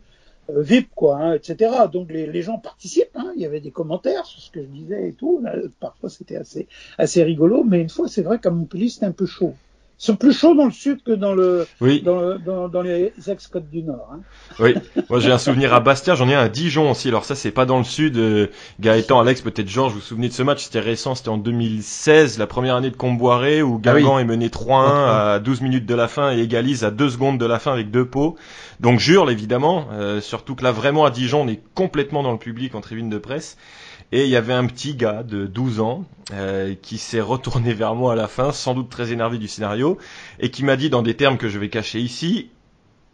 Euh, VIP, quoi, hein, etc. Donc les, les gens participent. Hein, il y avait des commentaires sur ce que je disais et tout. Là, parfois c'était assez assez rigolo, mais une fois c'est vrai qu'à Montpellier c'était un peu chaud. Ils sont plus chauds dans le sud que dans le, oui. dans, le dans, dans, les ex-côtes du Nord. Hein. Oui, moi j'ai un souvenir à Bastia, j'en ai un à Dijon aussi. Alors ça c'est pas dans le sud. Euh, Gaëtan, Alex, peut-être Georges, vous vous souvenez de ce match C'était récent, c'était en 2016, la première année de Comboiré où Guingamp ah oui. est mené 3-1 à 12 minutes de la fin et égalise à 2 secondes de la fin avec deux pots. Donc jure évidemment, euh, surtout que là vraiment à Dijon on est complètement dans le public en tribune de presse. Et il y avait un petit gars de 12 ans euh, qui s'est retourné vers moi à la fin, sans doute très énervé du scénario, et qui m'a dit dans des termes que je vais cacher ici,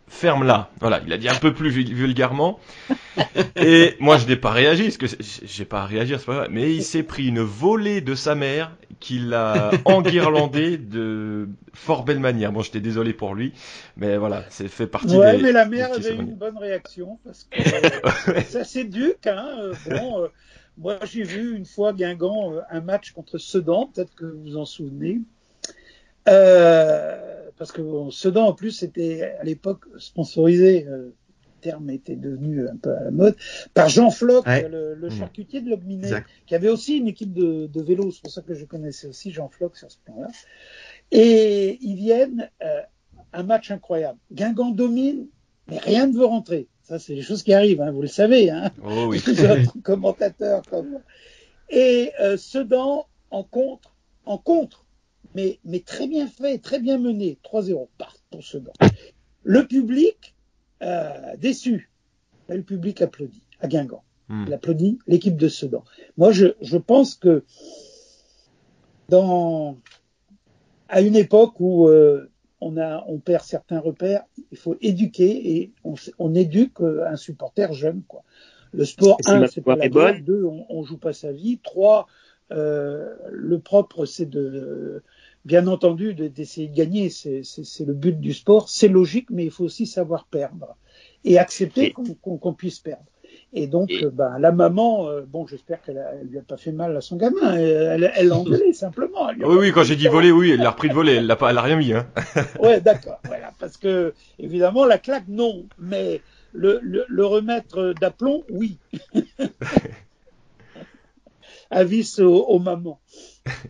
ferme-la. Voilà, il a dit un peu plus vulgairement. Et moi, je n'ai pas réagi, parce que j'ai pas à réagir, c'est pas vrai. Mais il s'est pris une volée de sa mère qui l'a enguirlandé de fort belle manière. Bon, j'étais désolé pour lui, mais voilà, c'est fait partie ouais, des. mais la mère avait une bonne réaction parce que euh, ça s'éduque, hein. Euh, bon. Euh, moi, j'ai vu une fois Guingamp euh, un match contre Sedan, peut-être que vous vous en souvenez. Euh, parce que bon, Sedan, en plus, c'était à l'époque sponsorisé, euh, le terme était devenu un peu à la mode, par Jean Floch, ouais. le, le, charcutier de Lobminet, qui avait aussi une équipe de, de vélo. C'est pour ça que je connaissais aussi Jean Floch sur ce point-là. Et ils viennent, euh, un match incroyable. Guingamp domine, mais rien ne veut rentrer. Ça, c'est des choses qui arrivent, hein, vous le savez. Hein. Oh oui. Vous êtes commentateur comme moi. Et euh, Sedan en contre, en contre, mais, mais très bien fait, très bien mené. 3-0, part pour Sedan. Le public, euh, déçu. Le public applaudit à Guingamp. Hmm. Il applaudit l'équipe de Sedan. Moi, je, je pense que dans, à une époque où euh, on, a, on perd certains repères, il faut éduquer et on, on éduque euh, un supporter jeune. Quoi. Le sport, Et un, c'est pas la guerre. Deux, on, on joue pas sa vie. Trois, euh, le propre, c'est de, bien entendu, de- d'essayer de gagner. C'est le but du sport. C'est logique, mais il faut aussi savoir perdre et accepter Et- qu'on qu'on- qu'on puisse perdre. Et donc, Et- euh, ben, la maman, euh, bon, j'espère qu'elle elle lui a pas fait mal à son gamin. Elle elle- l'a engueulé simplement. Oui, oui, quand j'ai dit voler, oui, elle l'a repris de voler, elle l'a pas, elle a rien mis, hein. Ouais, d'accord. Voilà, parce que évidemment la claque non, mais le, le, le remettre d'aplomb, oui. Avis aux, aux mamans,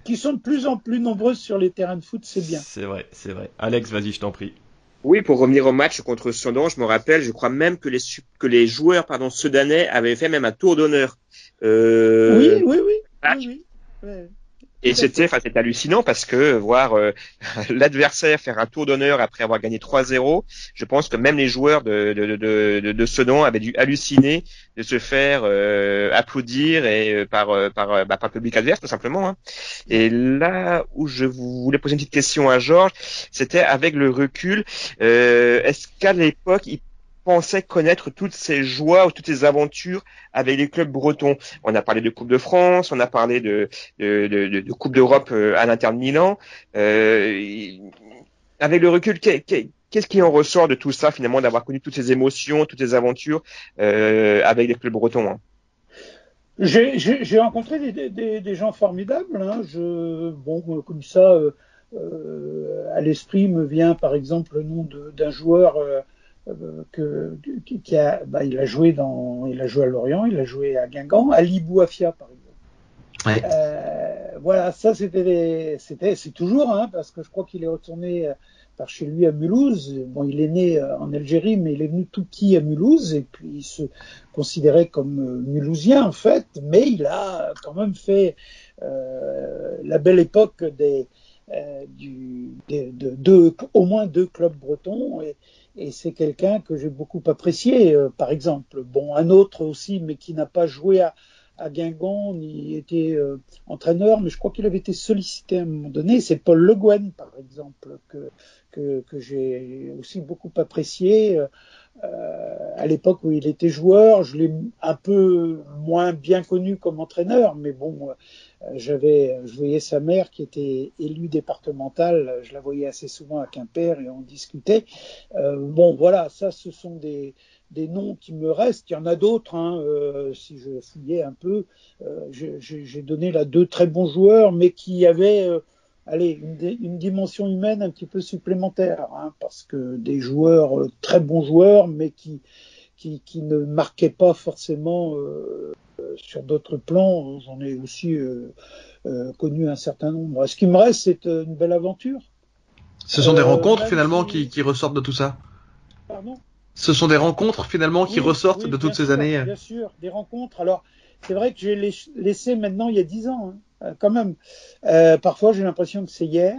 qui sont de plus en plus nombreuses sur les terrains de foot, c'est bien. C'est vrai, c'est vrai. Alex, vas-y, je t'en prie. Oui, pour revenir au match contre Sedan, je me rappelle, je crois même que les, que les joueurs pardon, sudanais avaient fait même un tour d'honneur. Euh, oui, oui, oui. match. oui, oui. Ouais. Et c'était, enfin, c'était hallucinant parce que voir euh, l'adversaire faire un tour d'honneur après avoir gagné 3-0, je pense que même les joueurs de, de, de, de, de Sedan avaient dû halluciner de se faire euh, applaudir et euh, par euh, par, euh, bah, par le public adverse tout simplement. hein. Et là où je voulais poser une petite question à Georges, c'était avec le recul, euh, est-ce qu'à l'époque il pensait connaître toutes ces joies ou toutes ces aventures avec les clubs bretons On a parlé de Coupe de France, on a parlé de Coupe d'Europe euh, à l'Inter de Milan. Euh, avec le recul, qu'est- qu'est- qu'est-ce qui en ressort de tout ça finalement, d'avoir connu toutes ces émotions, toutes ces aventures euh, avec les clubs bretons hein? J'ai- rencontré des, gens formidables. Hein. Bon, comme ça, à l'esprit me vient par exemple le nom d'un joueur que, qui, qui a, bah, il a joué dans, il a joué à Lorient, il a joué à Guingamp, Ali Bouafia par exemple. Ouais. Euh, voilà, ça c'était, c'était, c'est toujours, hein, parce que je crois qu'il est retourné euh, par chez lui à Mulhouse. Bon, il est né euh, en Algérie, mais il est venu tout petit à Mulhouse et puis il se considérait comme euh, mulhousien en fait, mais il a quand même fait euh, la belle époque des, euh, du, des- de deux, au moins deux clubs bretons et, et c'est quelqu'un que j'ai beaucoup apprécié. euh, par exemple, bon, un autre aussi, mais qui n'a pas joué à, Guingamp ni été euh, entraîneur, mais je crois qu'il avait été sollicité à un moment donné. C'est Paul Le Guen, par exemple, que que, j'ai aussi beaucoup apprécié. Euh, à l'époque où il était joueur, je l'ai un peu moins bien connu comme entraîneur, mais bon, euh, j'avais, je voyais sa mère qui était élue départementale, je la voyais assez souvent à Quimper et on discutait. Euh, bon, voilà, ça, ce sont des, des noms qui me restent. Il y en a d'autres, hein, euh, si je fouillais un peu. Euh, j'ai- donné là deux très bons joueurs, mais qui avaient euh, allez, une, une dimension humaine un petit peu supplémentaire, hein, parce que des joueurs, euh, très bons joueurs, mais qui, qui, qui ne marquaient pas forcément euh, sur d'autres plans. J'en ai aussi euh, euh, connu un certain nombre. Ce qui me reste, c'est euh, une belle aventure. Ce sont des Euh, rencontres finalement si- qui, qui ressortent de tout ça? Pardon? Ce sont des rencontres finalement qui Oui, ressortent oui, de toutes ces années. Bien sûr, des rencontres. Alors, c'est vrai que j'ai lais- laissé maintenant il y a dix ans, hein, euh, quand même. Euh, parfois, j'ai l'impression que c'est hier.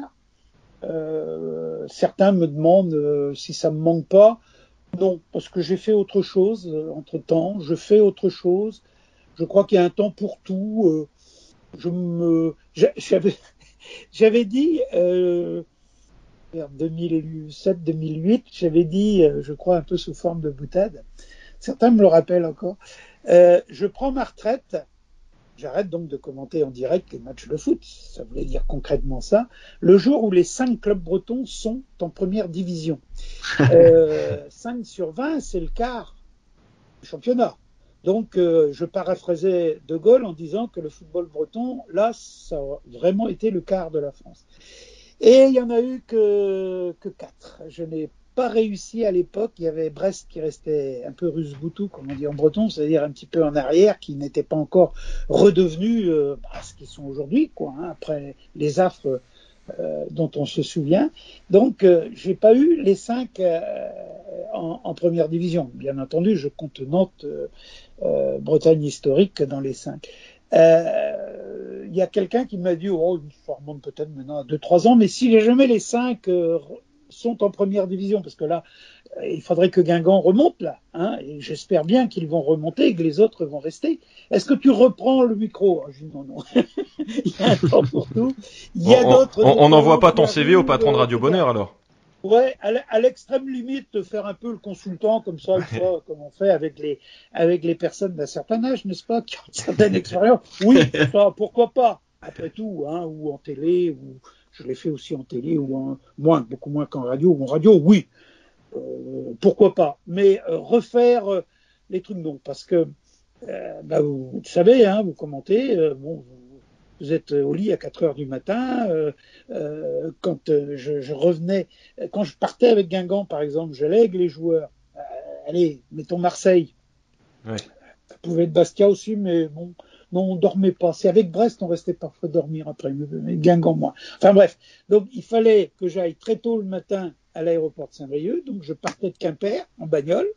Euh, certains me demandent euh, si ça me manque pas. Non, parce que j'ai fait autre chose entre temps. Je fais autre chose. Je crois qu'il y a un temps pour tout. Euh, je me, j'a- j'avais, j'avais dit. Euh, vers 2007-2008, j'avais dit, euh, je crois un peu sous forme de boutade, certains me le rappellent encore, euh, je prends ma retraite, j'arrête donc de commenter en direct les matchs de foot, ça voulait dire concrètement ça, le jour où les cinq clubs bretons sont en première division. Euh, 5 sur 20, c'est le quart du championnat. Donc, euh, je paraphrasais De Gaulle en disant que le football breton, là, ça a vraiment été le quart de la France. Et il y en a eu que, quatre. Je n'ai pas réussi à l'époque. Il y avait Brest qui restait un peu rusboutou, comme on dit en breton, c'est-à-dire un petit peu en arrière, qui n'était pas encore redevenu euh, bah, ce qu'ils sont aujourd'hui, quoi, hein, après les affres euh, dont on se souvient. Donc, euh, j'ai pas eu les cinq, euh, en, première division. Bien entendu, je compte Nantes, euh, Bretagne historique dans les cinq. Il y a quelqu'un qui m'a dit, oh, ça remonte peut-être maintenant à 2-3 ans, mais si jamais les cinq sont en première division, parce que là, il faudrait que Guingamp remonte là, hein, et j'espère bien qu'ils vont remonter et que les autres vont rester. Est-ce que tu reprends le micro? Oh, je dis non, non. il y a un temps pour tout. Il y a d'autres. On n'envoie pas ton CV au patron de Radio Bonheur alors. Ouais, à l'extrême limite, de faire un peu le consultant comme ça, une fois, comme on fait avec les avec les personnes d'un certain âge, n'est-ce pas, qui ont une certaine expérience. Oui, ça, pourquoi pas. Après tout, hein, ou en télé, ou je l'ai fait aussi en télé, ou en moins, beaucoup moins qu'en radio. Ou en radio, oui, euh, pourquoi pas. Mais euh, refaire euh, les trucs, non, parce que bah, vous, vous, savez, hein, vous commentez, bon, vous êtes au lit à 4 heures du matin. Euh, euh, quand je, je, revenais, quand je partais avec Guingamp, par exemple, je lègue les joueurs. Euh, allez, mettons Marseille. Ouais. Ça pouvait être Bastia aussi, mais bon, non, on dormait pas. C'est avec Brest, on restait parfois dormir après, mais Guingamp moins. Enfin bref, donc il fallait que j'aille très tôt le matin à l'aéroport de Saint-Brieuc. Donc je partais de Quimper en bagnole.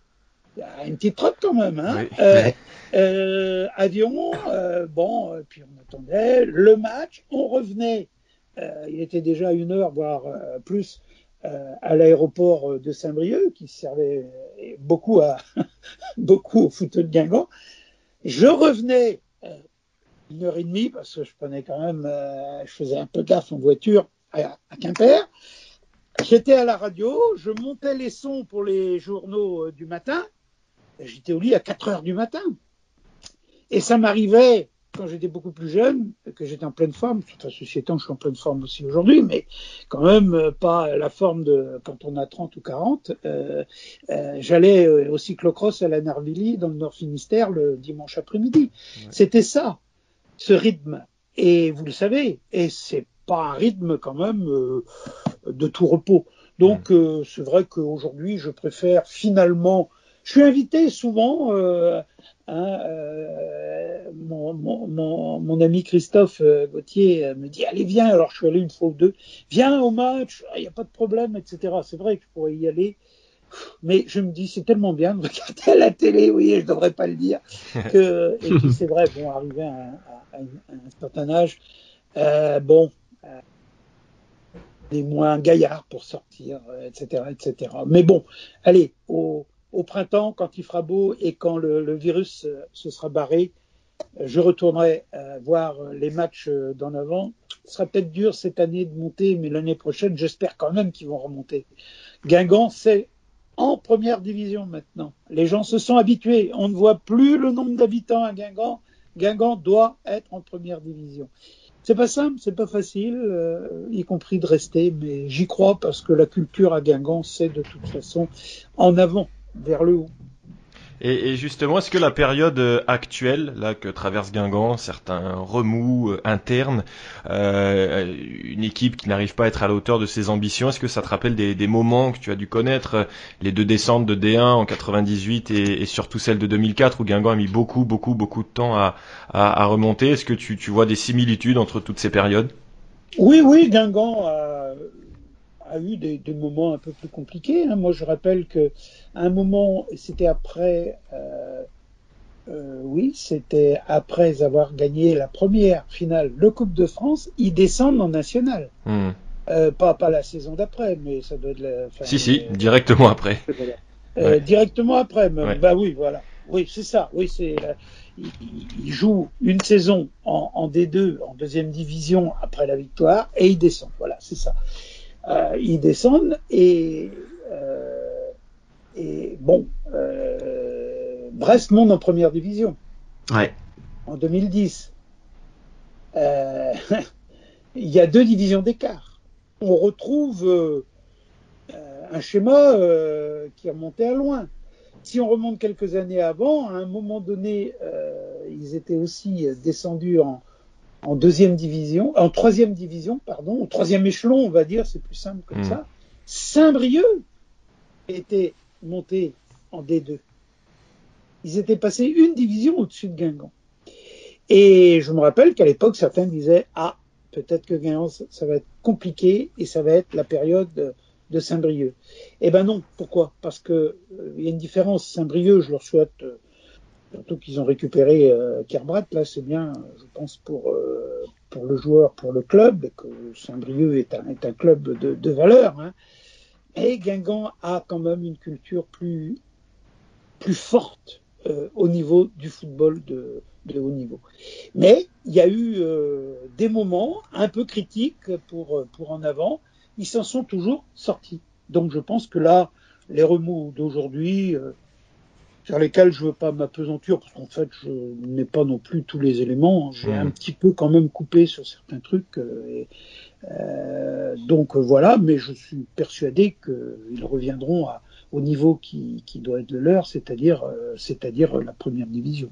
Une petite trotte quand même, hein. Euh, euh, avion, euh, bon, puis on attendait le match, on revenait. Il était déjà une heure, voire plus, à l'aéroport de Saint-Brieuc, qui servait beaucoup à beaucoup au foot de Guingamp. Je revenais une heure et demie parce que je prenais quand même, je faisais un peu gaffe en voiture à, à Quimper. J'étais à la radio, je montais les sons pour les journaux du matin. J'étais au lit à 4 heures du matin. Et ça m'arrivait quand j'étais beaucoup plus jeune, que j'étais en pleine forme, tout à ceci étant, je suis en pleine forme aussi aujourd'hui, mais quand même pas la forme de quand on a 30 ou 40. Euh, euh, J'allais au cyclocross à la Narvilly, dans le Nord Finistère, le dimanche après-midi. Ouais. C'était ça, ce rythme. Et vous le savez, et c'est pas un rythme quand même euh, de tout repos. Donc euh, c'est vrai qu'aujourd'hui, je préfère finalement. Je suis invité souvent. Euh, hein, euh, mon, mon, mon, ami Christophe euh, Gauthier me dit allez viens. Alors je suis allé une fois ou deux. Viens au match. Il n'y a pas de problème, etc. C'est vrai que je pourrais y aller. Mais je me dis, c'est tellement bien de regarder à la télé, oui, je devrais pas le dire, que, et puis c'est vrai, bon, arrivé à, à, à, un certain âge, euh, bon, euh, des moins gaillards pour sortir, etc., etc. Mais bon, allez, au, au, printemps, quand il fera beau et quand le, virus euh, se sera barré, je retournerai euh, voir les matchs d'en avant. Ce sera peut-être dur cette année de monter, mais l'année prochaine, j'espère quand même qu'ils vont remonter. Guingamp, c'est en première division maintenant. Les gens se sont habitués. On ne voit plus le nombre d'habitants à Guingamp. Guingamp doit être en première division. C'est pas simple, c'est pas facile, euh, y compris de rester, mais j'y crois parce que la culture à Guingamp, c'est de toute façon en avant, vers le haut. Et, et justement, est-ce que la période actuelle, là que traverse Guingamp, certains remous euh, internes, euh, une équipe qui n'arrive pas à être à la hauteur de ses ambitions, est-ce que ça te rappelle des, des, moments que tu as dû connaître, les deux descentes de D1 en 98 et, et, surtout celle de 2004 où Guingamp a mis beaucoup, beaucoup, beaucoup de temps à, à, à remonter? Est-ce que tu, tu, vois des similitudes entre toutes ces périodes? Oui, oui, Guingamp a eu des, des, moments un peu plus compliqués. Hein. Moi, je rappelle que à un moment, c'était après, euh, euh, oui, c'était après avoir gagné la première finale, le Coupe de France, ils descendent en national. Mmh. Euh, pas, pas la saison d'après, mais ça doit être la. Enfin, si, si, directement après. Voilà. Ouais. Directement après, mais, ouais. bah oui, voilà. Oui, c'est ça. Oui, c'est. Il, il, joue une saison en, en, D2, en deuxième division après la victoire, et il descend. Voilà, c'est ça. Euh, ils descendent et euh, et bon, euh, Brest monte en première division. Ouais. En 2010. Euh, il y a deux divisions d'écart. On retrouve un schéma qui remontait à loin. Si on remonte quelques années avant, à un moment donné, ils étaient aussi descendus en, en deuxième division, en troisième division, pardon, au troisième échelon, on va dire, c'est plus simple comme mmh. ça. Saint-Brieuc était monté en D2. Ils étaient passés une division au-dessus de Guingamp. Et je me rappelle qu'à l'époque, certains disaient, ah, peut-être que Guingamp, ça va être compliqué et ça va être la période de Saint-Brieuc. Eh ben non, pourquoi? Parce que euh, il y a une différence. Saint-Brieuc, je leur souhaite, euh, surtout qu'ils ont récupéré euh, Kerbrat, là c'est bien, je pense, pour, euh, pour le joueur, pour le club, que Saint-Brieuc est un, est un club de, de valeur. Hein. Et Guingamp a quand même une culture plus, plus forte euh, au niveau du football de, de haut niveau. Mais il y a eu euh, des moments un peu critiques pour, pour en avant. Ils s'en sont toujours sortis. Donc je pense que là, les remous d'aujourd'hui, sur lesquels je veux pas m'apesantir, parce qu'en fait, je n'ai pas non plus tous les éléments. J'ai un petit peu quand même coupé sur certains trucs. euh, et, euh, donc euh, voilà, mais je suis persuadé qu'ils reviendront à, au niveau qui, qui doit être le leur, c'est-à-dire euh, c'est-à-dire la première division.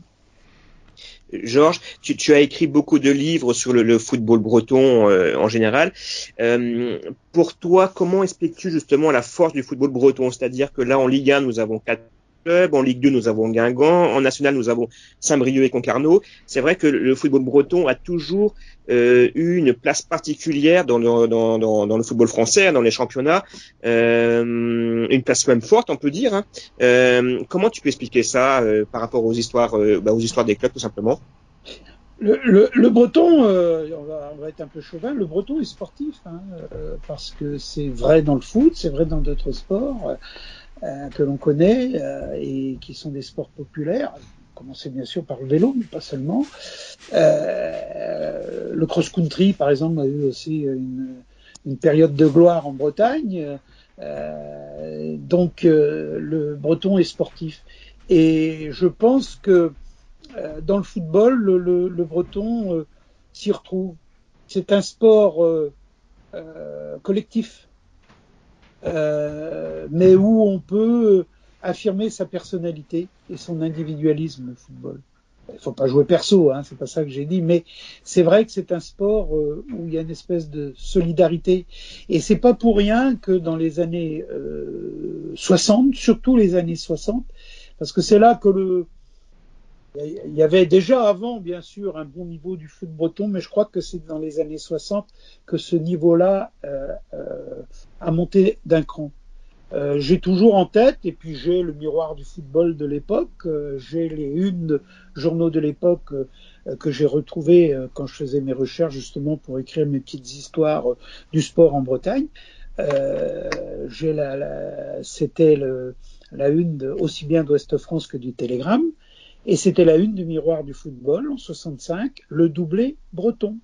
Georges, tu, tu, as écrit beaucoup de livres sur le, le football breton euh, en général. Euh, pour toi, comment expliques-tu justement la force du football breton? C'est-à-dire que là, en Ligue 1, nous avons quatre en Ligue 2, nous avons Guingamp, en National, nous avons Saint-Brieuc et Concarneau. C'est vrai que le football breton a toujours eu une place particulière dans le, football français, dans les championnats, euh, une place même forte, on peut dire. Hein. Euh, comment tu peux expliquer ça euh, par rapport aux histoires, bah, aux histoires des clubs, tout simplement? Le, breton, on, va, être un peu chauvin, le breton est sportif, hein, parce que c'est vrai dans le foot, c'est vrai dans d'autres sports que l'on connaît euh, et qui sont des sports populaires. Commencer bien sûr par le vélo, mais pas seulement. Euh, le cross-country, par exemple, a eu aussi une, une, période de gloire en Bretagne. Euh, donc le breton est sportif. Et je pense que euh, dans le football, le, le, le breton euh, s'y retrouve. C'est un sport euh, collectif, mais où on peut affirmer sa personnalité et son individualisme, le football. Il faut pas jouer perso, hein, c'est pas ça que j'ai dit, mais c'est vrai que c'est un sport où il y a une espèce de solidarité, et c'est pas pour rien que dans les années 60, surtout les années 60, parce que c'est là que le il y avait déjà avant, bien sûr, un bon niveau du foot breton, mais je crois que c'est dans les années 60 que ce niveau-là euh, euh, a monté d'un cran. Euh, j'ai toujours en tête, et puis j'ai le miroir du football de l'époque, j'ai les unes journaux de l'époque que j'ai retrouvés quand je faisais mes recherches justement pour écrire mes petites histoires du sport en Bretagne. j'ai la, la c'était la une de, aussi bien d'Ouest France que du Télégramme. Et c'était la une du miroir du football en 65, le doublé breton.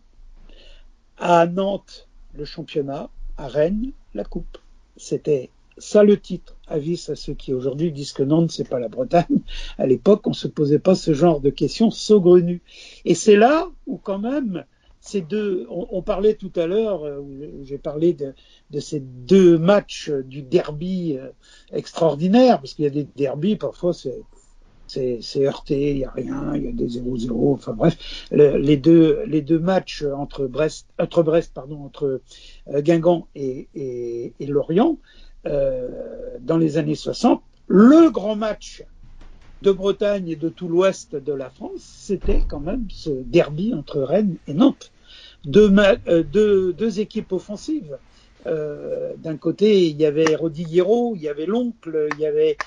À Nantes, le championnat, à Rennes, la coupe. C'était ça le titre. Avis à ceux qui aujourd'hui disent que Nantes c'est pas la Bretagne. À l'époque, on se posait pas ce genre de questions saugrenues. Et c'est là où quand même ces deux, on, parlait tout à l'heure, euh, j'ai parlé de, de, ces deux matchs du derby euh, extraordinaire, parce qu'il y a des derbys parfois c'est c'est heurté, il y a rien, il y a des 0-0, enfin bref, le, les deux les deux matchs entre Brest entre Brest pardon entre euh, Guingamp et, et, Lorient euh, dans les années 60, le grand match de Bretagne et de tout l'ouest de la France, c'était quand même ce derby entre Rennes et Nantes. Deux, euh, deux équipes offensives. Euh, D'un côté, il y avait Rodiguero, il y avait l'oncle, il y avait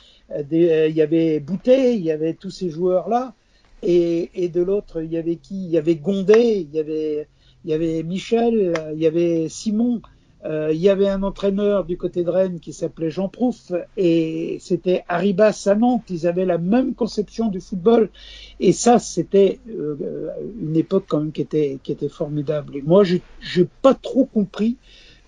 des, il y avait Boutet, il y avait tous ces joueurs-là, et, et, de l'autre, il y avait qui Il y avait Gondet, il y avait, il y avait Michel, il y avait Simon, euh, il y avait un entraîneur du côté de Rennes qui s'appelait Jean Prouf, et c'était Arribas à. Ils avaient la même conception du football, et ça, c'était euh, une époque quand même qui était, qui était formidable. Et moi, j'ai pas trop compris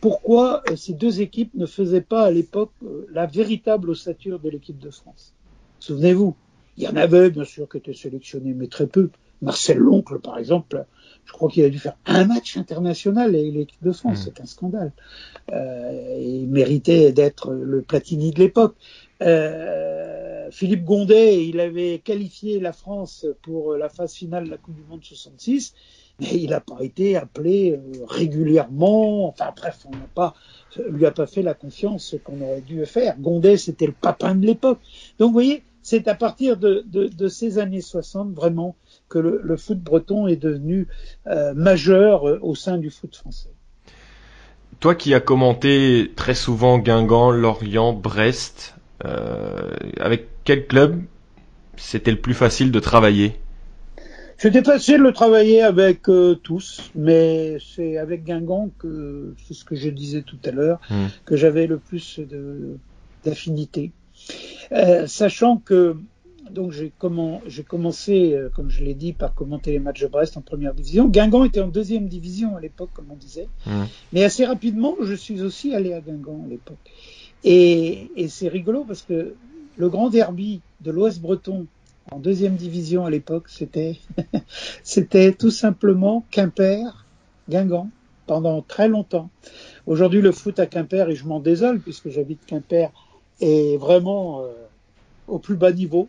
pourquoi euh, ces deux équipes ne faisaient pas à l'époque euh, la véritable ossature de l'équipe de France? Souvenez-vous, il y en avait bien sûr qui étaient sélectionnés, mais très peu. Marcel Loncle, par exemple, je crois qu'il a dû faire un match international avec l'équipe de France, mmh. c'est un scandale. Euh, il méritait d'être le Platini de l'époque. Euh, Philippe Gondet, il avait qualifié la France pour la phase finale de la Coupe du Monde 66 mais il n'a pas été appelé euh, régulièrement. Enfin bref, on n'a pas lui a pas fait la confiance qu'on aurait dû faire. Gondet, c'était le papin de l'époque. Donc vous voyez, c'est à partir de, ces années 60 vraiment que le, foot breton est devenu euh, majeur euh, au sein du foot français. Toi qui as commenté très souvent Guingamp, Lorient, Brest, avec quel club c'était le plus facile de travailler? C'était facile de travailler avec euh, tous, mais c'est avec Guingamp que c'est ce que je disais tout à l'heure Hmm. que j'avais le plus d'affinité, Euh, sachant que donc j'ai comment commencé euh, comme je l'ai dit par commenter les matchs de Brest en première division. Guingamp était en deuxième division à l'époque, comme on disait, Hmm. mais assez rapidement je suis aussi allé à Guingamp à l'époque. Et, et c'est rigolo parce que le grand derby de l'Ouest breton en deuxième division à l'époque, c'était tout simplement Quimper, Guingamp pendant très longtemps. Aujourd'hui, le foot à Quimper, et je m'en désole puisque j'habite Quimper, est vraiment euh, au plus bas niveau.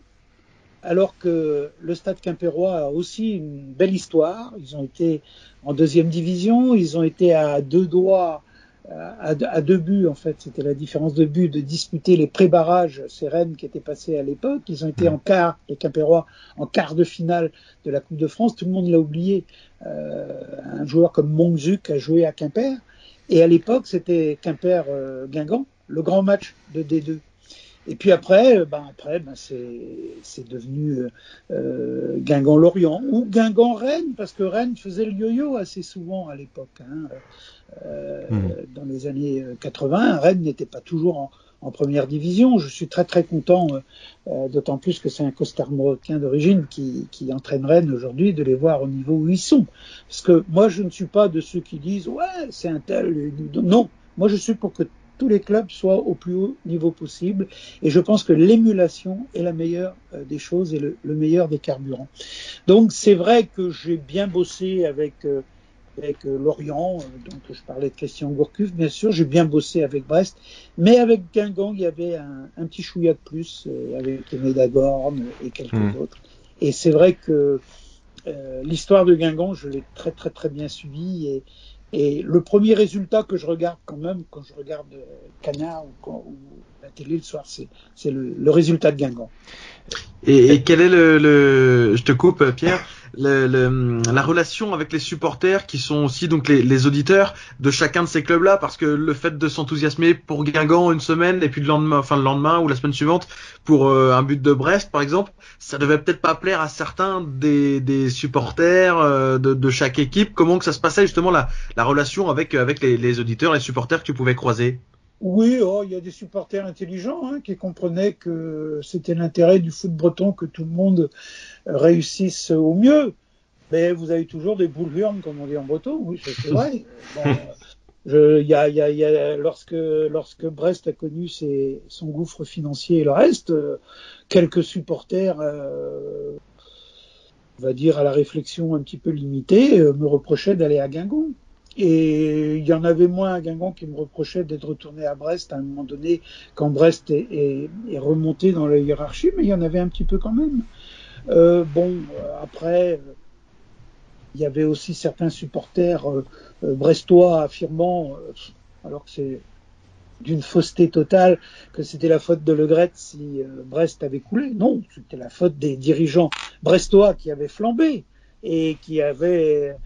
Alors que le stade quimpérois a aussi une belle histoire. Ils ont été en deuxième division, ils ont été à deux doigts, à, à deux buts en fait. C'était la différence de but de disputer les pré-barrages. C'est Rennes qui était passé à l'époque. Ils ont été en quart, les Quimpérois, en quart de finale de la Coupe de France. Tout le monde l'a oublié. Euh, un joueur comme Mongzuk a joué à Quimper. Et à l'époque, c'était Quimper-Guingamp, le grand match de D2. Et puis après, euh, ben après, ben c'est devenu euh, Guingamp-Lorient ou Guingamp-Rennes parce que Rennes faisait le yo-yo assez souvent à l'époque. Hein. Euh, Mmh. Dans les années 80, Rennes n'était pas toujours en, en, première division. Je suis très très content, euh, d'autant plus que c'est un costarmoquin d'origine qui, qui entraîne Rennes aujourd'hui, de les voir au niveau où ils sont. Parce que moi, je ne suis pas de ceux qui disent ouais, c'est un tel. Non, moi je suis pour que tous les clubs soient au plus haut niveau possible. Et je pense que l'émulation est la meilleure euh, des choses et le, le meilleur des carburants. Donc c'est vrai que j'ai bien bossé avec, euh, avec euh, Lorient, donc je parlais de Christian Gourcuff, bien sûr, j'ai bien bossé avec Brest, mais avec Guingamp, il y avait un, un petit chouïa de plus, euh, avec Aimé Dagorn et quelques mmh. autres. Et c'est vrai que euh, l'histoire de Guingamp, je l'ai très très très bien suivie et, et le premier résultat que je regarde quand même, quand je regarde euh, Canard ou, la télé le soir, c'est le, le, résultat de Guingamp. Et, quel est le, je te coupe Pierre, la relation avec les supporters qui sont aussi donc les, auditeurs de chacun de ces clubs-là, parce que le fait de s'enthousiasmer pour Guingamp une semaine et puis le lendemain, enfin le lendemain ou la semaine suivante pour euh, un but de Brest par exemple, ça devait peut-être pas plaire à certains des, des supporters euh, de, de, chaque équipe. Comment que ça se passait justement la, la relation avec avec les, les auditeurs, les supporters que tu pouvais croiser? Oui, oh, il y a des supporters intelligents hein, qui comprenaient que c'était l'intérêt du foot breton que tout le monde réussisse au mieux. Mais vous avez toujours des boules hurnes, comme on dit en breton, oui, c'est vrai. bon, je, y a, y a, y a, lorsque, lorsque Brest a connu ses, son gouffre financier et le reste, euh, quelques supporters, euh, on va dire à la réflexion un petit peu limitée, euh, me reprochaient d'aller à Guingamp. Et il y en avait moins à Guingamp qui me reprochait d'être retourné à Brest à un moment donné quand Brest est, remonté dans la hiérarchie, mais il y en avait un petit peu quand même. Euh, bon, après, il y avait aussi certains supporters euh, brestois affirmant, euh, alors que c'est d'une fausseté totale, que c'était la faute de Le Gret si euh, Brest avait coulé. Non, c'était la faute des dirigeants brestois qui avaient flambé et qui avaient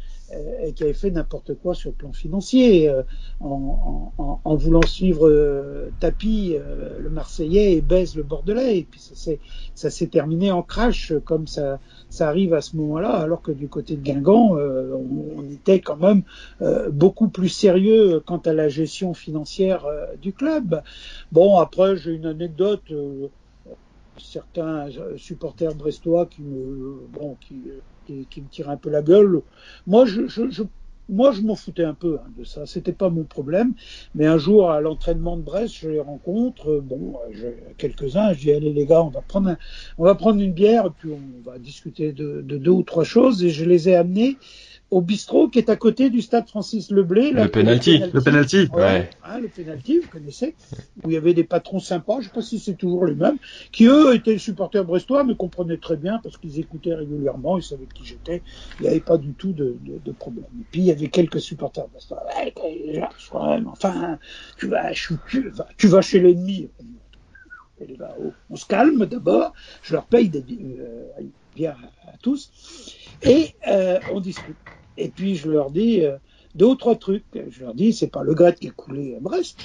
et qui avait fait n'importe quoi sur le plan financier, euh, en, en, en, voulant suivre euh, Tapi, euh, le Marseillais, et Baise, le Bordelais. Et puis ça s'est terminé en crash, comme ça, ça arrive à ce moment-là, alors que du côté de Guingamp, on, on, était quand même beaucoup plus sérieux quant à la gestion financière du club. Bon, après, j'ai une anecdote certains supporters brestois qui me, bon, qui, qui, me tiraient un peu la gueule. Moi, je, moi, je m'en foutais un peu hein, de ça. C'était pas mon problème. Mais un jour, à l'entraînement de Brest, je les rencontre. Bon, quelques-uns. Je dis allez les gars, on va prendre, un, on va prendre une bière, puis on va discuter de, deux ou trois choses. Et je les ai amenés au bistrot qui est à côté du stade Francis Leblé. Le penalty. Le penalty. Ouais. ouais. Hein, le penalty, vous connaissez. Où il y avait des patrons sympas, je sais pas si c'est toujours les mêmes, qui eux étaient supporters brestois, mais comprenaient très bien parce qu'ils écoutaient régulièrement, ils savaient qui j'étais. Il n'y avait pas du tout de, de, de, problème. Et puis il y avait quelques supporters brestois. Ouais, enfin, tu vas, tu, vas, tu vas chez l'ennemi. On se calme d'abord. Je leur paye des euh, bières à, à tous et euh, on discute. Et puis je leur dis, euh, trois trucs. Je leur dis, c'est pas le Gret qui est coulé à Brest,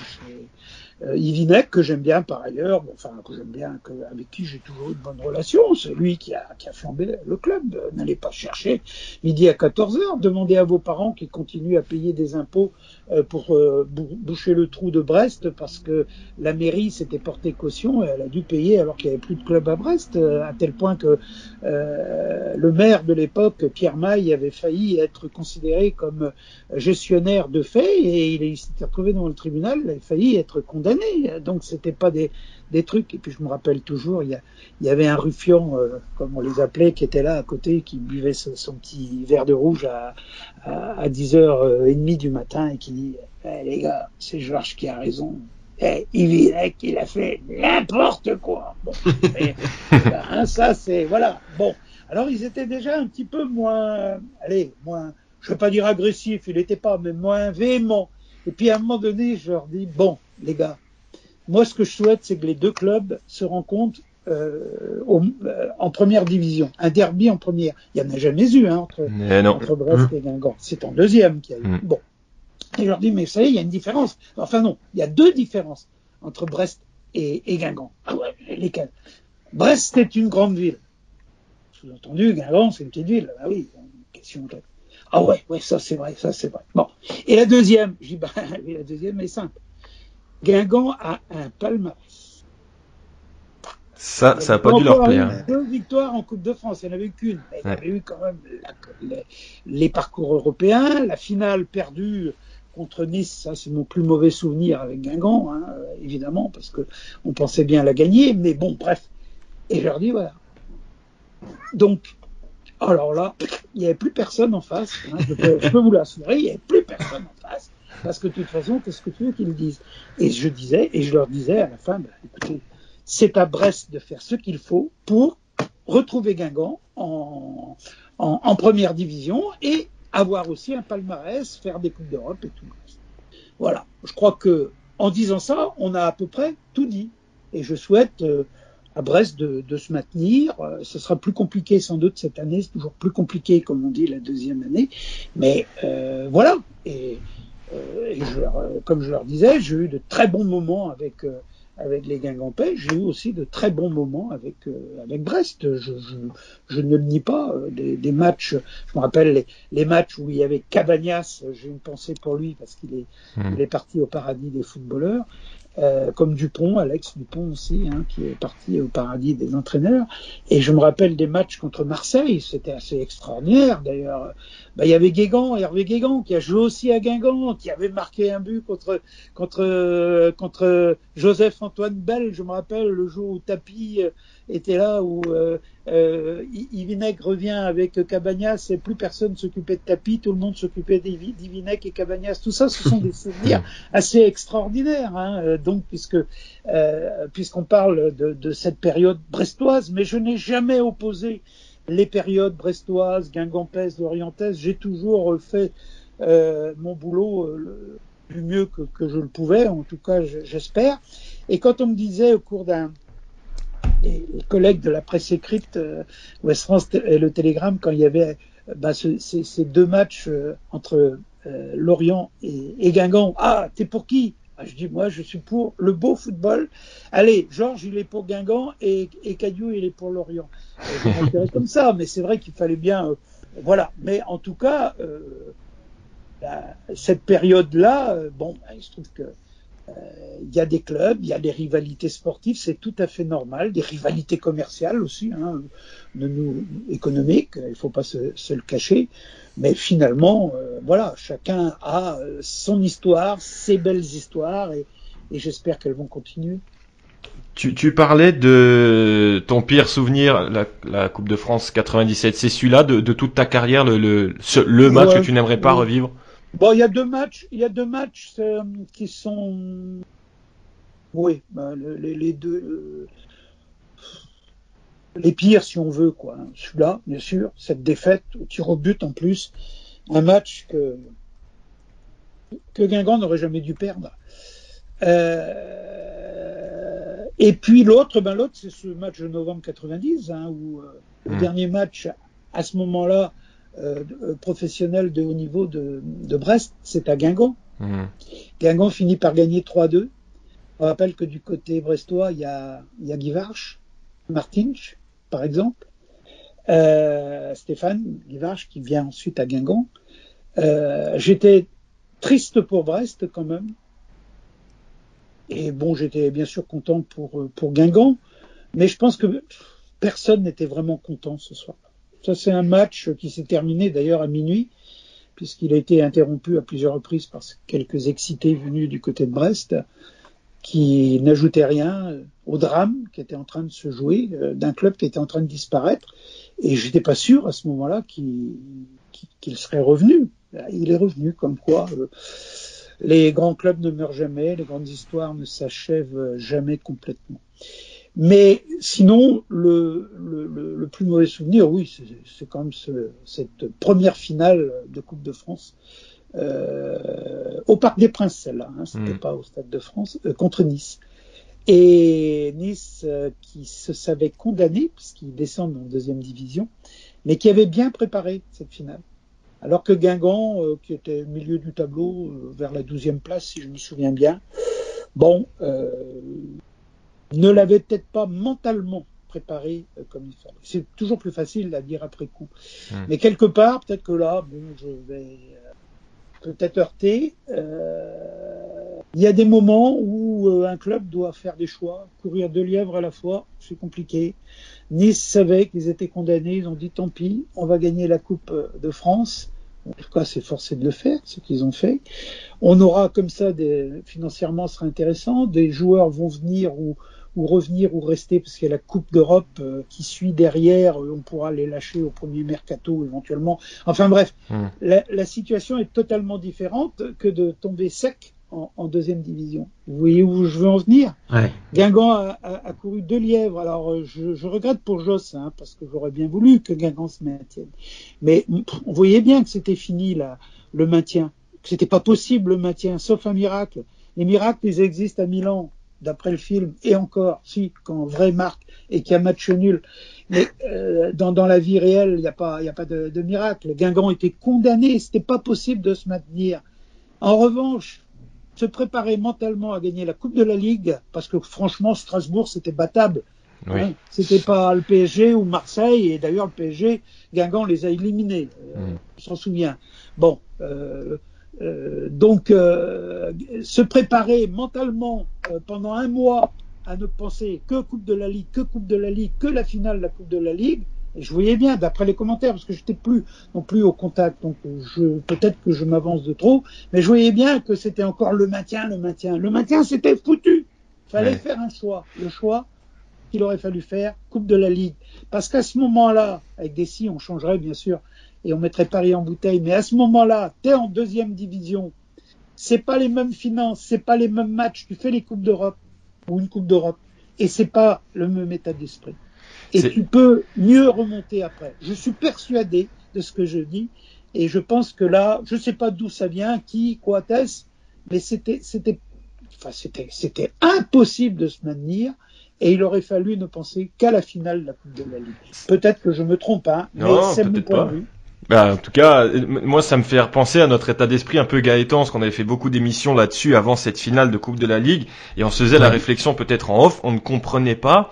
euh, Ivinek, que j'aime bien par ailleurs, enfin que j'aime bien, que, avec qui j'ai toujours eu de bonnes relations, c'est lui qui a, qui a flambé le club. N'allez pas chercher midi à 14 heures, demandez à vos parents qui continuent à payer des impôts euh, pour euh, boucher le trou de Brest parce que la mairie s'était portée caution et elle a dû payer alors qu'il n'y avait plus de club à Brest, euh, à tel point que le maire de l'époque, Pierre Maille, avait failli être considéré comme gestionnaire de fait et il s'était retrouvé devant le tribunal, il a failli être condamné. Donc c'était pas des, des trucs. Et puis je me rappelle toujours, il y, a, il y avait un ruffian, comme on les appelait, qui était là à côté, qui buvait son, petit verre de rouge à, à, à 10h30 du matin et qui dit eh, les gars, c'est Georges qui a raison. Eh, il qu'il a fait n'importe quoi. Bon, ben, ça c'est voilà. Bon, alors ils étaient déjà un petit peu moins, allez, moins, je veux pas dire agressif, il n'était pas, mais moins véhément. Et puis à un moment donné, je leur dis bon, les gars, moi ce que je souhaite, c'est que les deux clubs se rencontrent euh, euh, en première division, un derby en première. Il n'y en a jamais eu hein, entre, entre, Brest mmh. et Guingamp. C'est en deuxième qu'il y a eu. Mmh. Bon, et je leur dis, mais ça y est, il y a une différence. Enfin non, il y a deux différences entre Brest et, et Guingamp. Ah ouais, lesquelles? Brest est une grande ville. Sous-entendu, Guingamp, c'est une petite ville. Ah oui, une question. Ah ouais, ouais, ça c'est vrai, ça c'est vrai. Bon. Et la deuxième, je dis, bah, la deuxième est simple. Guingamp a un palmarès. Ça, ça n'a pas dû leur plaire. Deux victoires en Coupe de France, il n'y en avait qu'une. Il y avait eu quand même les, les, parcours européens, la finale perdue contre Nice, ça c'est mon plus mauvais souvenir avec Guingamp, hein, évidemment, parce que on pensait bien la gagner, mais bon, bref. Et je leur dis voilà. Donc, alors là, il n'y avait plus personne en face. Hein, je, peux, vous l'assurer, il n'y avait plus personne en face, parce que de toute façon, qu'est-ce que tu veux qu'ils disent? Et je disais, et je leur disais à la fin, écoutez, c'est à Brest de faire ce qu'il faut pour retrouver Guingamp en, première division et avoir aussi un palmarès, faire des Coupes d'Europe et tout le reste. Voilà. Je crois que en disant ça, on a à peu près tout dit. Et je souhaite euh, à Brest de, se maintenir. Euh, ce sera plus compliqué sans doute cette année, c'est toujours plus compliqué comme on dit la deuxième année. Mais euh, voilà. Et, et je, comme je leur disais, j'ai eu de très bons moments avec avec les Guingampais, j'ai eu aussi de très bons moments avec euh, avec Brest. Je, je, je, ne le nie pas. Euh, des, des matchs, je me rappelle les, les, matchs où il y avait Cabagnas. J'ai une pensée pour lui parce qu'il est mmh. il est parti au paradis des footballeurs. Euh, comme Dupont, Alex Dupont aussi, hein, qui est parti au paradis des entraîneurs. Et je me rappelle des matchs contre Marseille, c'était assez extraordinaire. D'ailleurs, bah, il y avait Guégan, Hervé Guégan, qui a joué aussi à Guingamp, qui avait marqué un but contre contre contre Joseph Antoine Bell. Je me rappelle le jour où Tapi était là où euh, euh, revient avec Cabagnas et plus personne s'occupait de Tapi, tout le monde s'occupait d'Ivinec et Cabagnas. Tout ça, ce sont des souvenirs assez extraordinaires. Hein, euh, donc, puisque euh, puisqu'on parle de, de, cette période brestoise, mais je n'ai jamais opposé les périodes brestoises, guingampaises, orientaises. J'ai toujours fait euh, mon boulot le, du mieux que, que, je le pouvais, en tout cas j'espère. Et quand on me disait au cours d'un les, collègues de la presse écrite, euh, West France et le Télégramme, quand il y avait bah, ce, ces, deux matchs euh, entre euh, Lorient et, Guingamp. Ah, t'es pour qui? Ah, Je dis, moi, je suis pour le beau football. Allez, Georges, il est pour Guingamp et, et il est pour Lorient. Comme ça, mais c'est vrai qu'il fallait bien... Euh, voilà. Mais en tout cas, bah, cette période-là, bon, bah, il se trouve que il y a des clubs, il y a des rivalités sportives, c'est tout à fait normal, des rivalités commerciales aussi, hein, de nous, économiques, il ne faut pas se, se, le cacher, mais finalement, euh, voilà, chacun a euh, son histoire, ses belles histoires, et, et j'espère qu'elles vont continuer. Tu, tu, parlais de ton pire souvenir, la, la Coupe de France 97, c'est celui-là de, de, toute ta carrière, le, le, le match ouais, que tu n'aimerais pas revivre? Bon, il y a deux matchs, il y a deux matchs euh, qui sont, oui, ben, les, les, deux, euh, les pires si on veut, quoi. Celui-là, bien sûr, cette défaite au tir au but en plus, un match que que Guingamp n'aurait jamais dû perdre. Euh, et puis l'autre, ben l'autre, c'est ce match de novembre 90, hein, où euh, mmh. le dernier match à ce moment-là euh, professionnel de haut niveau de, de Brest, c'est à Guingamp. Mhm. Guingamp finit par gagner 3-2. On rappelle que du côté brestois, il y a, il y a Martinch, par exemple, euh, Stéphane Guy Varche, qui vient ensuite à Guingamp. Euh, j'étais triste pour Brest quand même. Et bon, j'étais bien sûr content pour, pour Guingamp, mais je pense que personne n'était vraiment content ce soir. Ça, c'est un match qui s'est terminé d'ailleurs à minuit, puisqu'il a été interrompu à plusieurs reprises par quelques excités venus du côté de Brest, qui n'ajoutaient rien au drame qui était en train de se jouer, euh, d'un club qui était en train de disparaître. Et j'étais pas sûr à ce moment-là qu'il serait revenu. Il est revenu, comme quoi euh, les grands clubs ne meurent jamais, les grandes histoires ne s'achèvent jamais complètement. Mais sinon, le, le, le, plus mauvais souvenir, oui, c'est quand même ce, cette première finale de Coupe de France euh, au Parc des Princes, celle-là, hein, c'était Mm. pas au Stade de France, euh, contre Nice. Et Nice euh, qui se savait condamné, puisqu'ils descendent en deuxième division, mais qui avait bien préparé cette finale. Alors que Guingamp, euh, qui était au milieu du tableau, euh, vers la douzième place, si je me souviens bien, bon, euh, ne l'avait peut-être pas mentalement préparé euh, comme il fallait. C'est toujours plus facile à dire après coup. Mm. Mais quelque part, peut-être que là, bon, je vais euh, peut-être heurter. Euh, il y a des moments où un club doit faire des choix, courir deux lièvres à la fois, c'est compliqué. Nice savait qu'ils étaient condamnés, ils ont dit tant pis, on va gagner la Coupe de France. En tout cas, c'est forcé de le faire, ce qu'ils ont fait. On aura comme ça, des, financièrement, ce sera intéressant. Des joueurs vont venir ou, ou revenir ou rester parce qu'il y a la Coupe d'Europe euh, qui suit derrière. euh, On pourra les lâcher au premier mercato éventuellement. Enfin bref, Mm. la, la situation est totalement différente que de tomber sec en, en deuxième division. Vous voyez où je veux en venir? Ouais. Guingamp a, a- a couru deux lièvres. Alors, euh, je, je regrette pour Joss, hein, parce que j'aurais bien voulu que Guingamp se maintienne. Mais pff, on voyait bien que c'était fini là, le maintien, que c'était pas possible le maintien, sauf un miracle. Les miracles, ils existent à Milan, d'après le film, et encore, si, quand vrai marque et qu'il y a match nul. Mais euh, dans, dans la vie réelle, il n'y a pas, il y a pas de, de miracle. Guingamp était condamné, c'était pas possible de se maintenir. En revanche, se préparer mentalement à gagner la Coupe de la Ligue, parce que franchement, Strasbourg, c'était battable. Oui. Hein, c'était pas le PSG ou Marseille, et d'ailleurs, le PSG, Guingamp les a éliminés. Euh. On s'en souvient. Bon, euh, euh, donc, euh, se préparer mentalement euh, pendant un mois à ne penser que Coupe de la Ligue, que Coupe de la Ligue, que la finale de la Coupe de la Ligue, et je voyais bien, d'après les commentaires, parce que j'étais plus non plus au contact, donc je peut-être que je m'avance de trop, mais je voyais bien que c'était encore le maintien, le maintien. Le maintien, c'était foutu. Fallait Ouais. faire un choix. Le choix qu'il aurait fallu faire, Coupe de la Ligue. Parce qu'à ce moment-là, avec des si, on changerait bien sûr, et on mettrait Paris en bouteille, mais à ce moment-là, t'es en deuxième division. C'est pas les mêmes finances, c'est pas les mêmes matchs. Tu fais les Coupes d'Europe ou une Coupe d'Europe, et c'est pas le même état d'esprit. Et tu peux mieux remonter après. Je suis persuadé de ce que je dis, et je pense que là, je sais pas d'où ça vient, qui, quoi est-ce, mais c'était, c'était, enfin, c'était, c'était impossible de se maintenir. Et il aurait fallu ne penser qu'à la finale de la Coupe de la Ligue. Peut-être que je me trompe, hein, mais Non, c'est mon point pas. de vue. Bah, en tout cas, euh, moi, ça me fait repenser à notre état d'esprit un peu Gaëtan, parce qu'on avait fait beaucoup d'émissions là-dessus avant cette finale de Coupe de la Ligue, et on se faisait la réflexion peut-être en off, on ne comprenait pas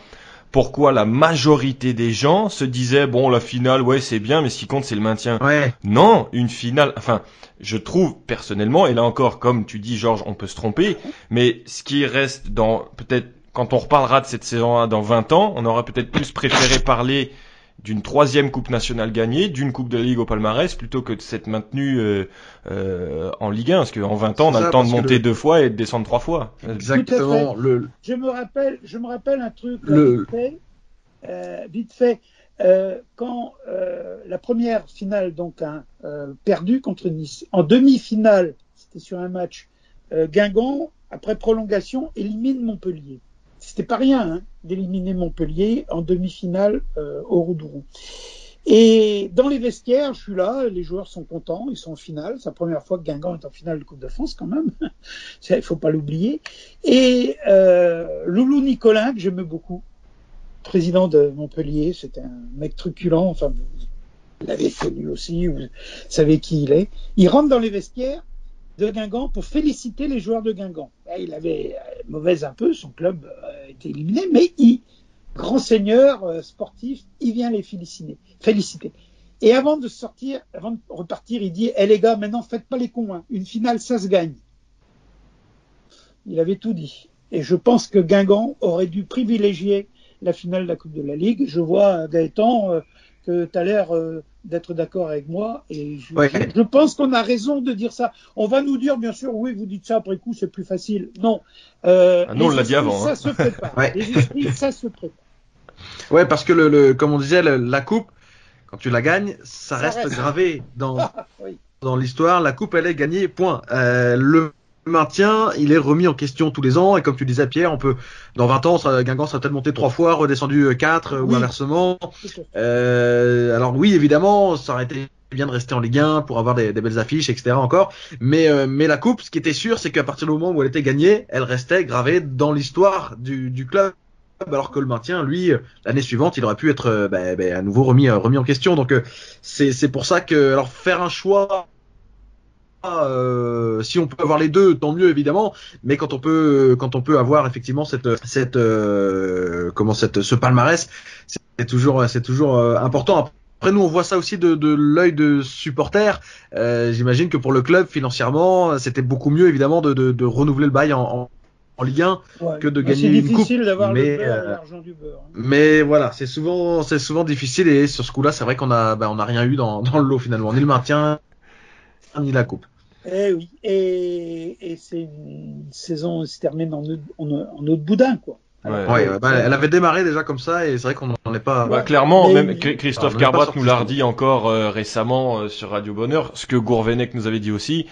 pourquoi la majorité des gens se disaient, bon, la finale, ouais, c'est bien, mais ce qui compte, c'est le maintien. Ouais. Non, une finale, enfin, je trouve personnellement, et là encore, comme tu dis, Georges, on peut se tromper, mais ce qui reste dans, peut-être, quand on reparlera de cette saison-là dans 20 ans, on aura peut-être plus préféré parler d'une troisième Coupe nationale gagnée, d'une Coupe de la Ligue au palmarès, plutôt que de s'être maintenu euh, euh, en Ligue 1, parce qu'en 20 ans, on a le temps de monter le- deux fois et de descendre trois fois. Exactement. Le, Je me rappelle, je me rappelle un truc Le- vite fait, euh, vite fait euh, quand euh, la première finale donc hein, euh, perdue contre Nice en demi-finale, c'était sur un match euh, Guingamp après prolongation élimine Montpellier. C'était pas rien hein, d'éliminer Montpellier en demi-finale euh, au Roudouron. Et dans les vestiaires, je suis là, les joueurs sont contents, ils sont en finale. C'est la première fois que Guingamp est en finale de Coupe de France quand même. Il faut pas l'oublier. Et euh, Loulou Nicolin, que j'aimais beaucoup, président de Montpellier, c'était un mec truculent, enfin l'avez connu aussi, vous savez qui il est. Il rentre dans les vestiaires de Guingamp pour féliciter les joueurs de Guingamp. Il avait euh, mauvaise un peu, son club a été éliminé, mais il, grand seigneur euh, sportif, il vient les féliciter. Et avant de sortir, avant de repartir, il dit Eh les gars, maintenant faites pas les cons, hein. une finale ça se gagne. Il avait tout dit. Et je pense que Guingamp aurait dû privilégier la finale de la Coupe de la Ligue. Je vois Gaëtan euh, que tu as l'air euh, d'être d'accord avec moi et je, Ouais. je- je pense qu'on a raison de dire ça. On va nous dire bien sûr oui, vous dites ça après coup, c'est plus facile. Non. Euh, Ah, nous, on l'a dit avant, Ça hein. se prépare. Ouais. Les esprits, ça se prépare. Ouais, parce que le, le comme on disait, le- la coupe, quand tu la gagnes, ça, Ça reste, reste. gravé dans Oui. dans l'histoire. La coupe, elle est gagnée. Point. Euh, le maintien, il est remis en question tous les ans. Et comme tu disais, Pierre, on peut dans 20 ans, ça, Guingamp sera peut-être monté trois fois, redescendu euh, quatre euh, ou inversement. Euh, alors oui, évidemment, ça aurait été bien de rester en Ligue 1 pour avoir des, des belles affiches, etc. Encore, mais euh, mais la coupe, ce qui était sûr, c'est qu'à partir du moment où elle était gagnée, elle restait gravée dans l'histoire du, du club. Alors que le maintien, lui, l'année suivante, il aurait pu être bah, bah, à nouveau remis remis en question. Donc c'est c'est pour ça que alors faire un choix. Euh, si on peut avoir les deux, tant mieux évidemment. Mais quand on peut, quand on peut avoir effectivement cette, cette, euh, comment cette, ce palmarès, c'est toujours, c'est toujours euh, important. Après nous, on voit ça aussi de, de l'œil de supporter. Euh, J'imagine que pour le club, financièrement, c'était beaucoup mieux évidemment de, de, de renouveler le bail en, en, en Ligue 1. Ouais. que de Mais gagner C'est une difficile coupe, d'avoir mais, le beurre et euh, l'argent du beurre. hein. Mais voilà, c'est souvent, c'est souvent difficile et sur ce coup-là, c'est vrai qu'on a, bah, on a rien eu dans, dans le lot finalement, ni le maintien, ni la coupe. Eh oui, et, et c'est une saison qui se termine en, en, en eau de boudin, quoi. Ouais. Ouais, ouais, bah, elle avait démarré déjà comme ça et c'est vrai qu'on n'en est pas. Bah, clairement, Mais- même Chr- Christophe Ah, Carbrat sorti nous l'a redit encore euh, récemment euh, sur Radio Bonheur, ce que Gourvenec nous avait dit aussi.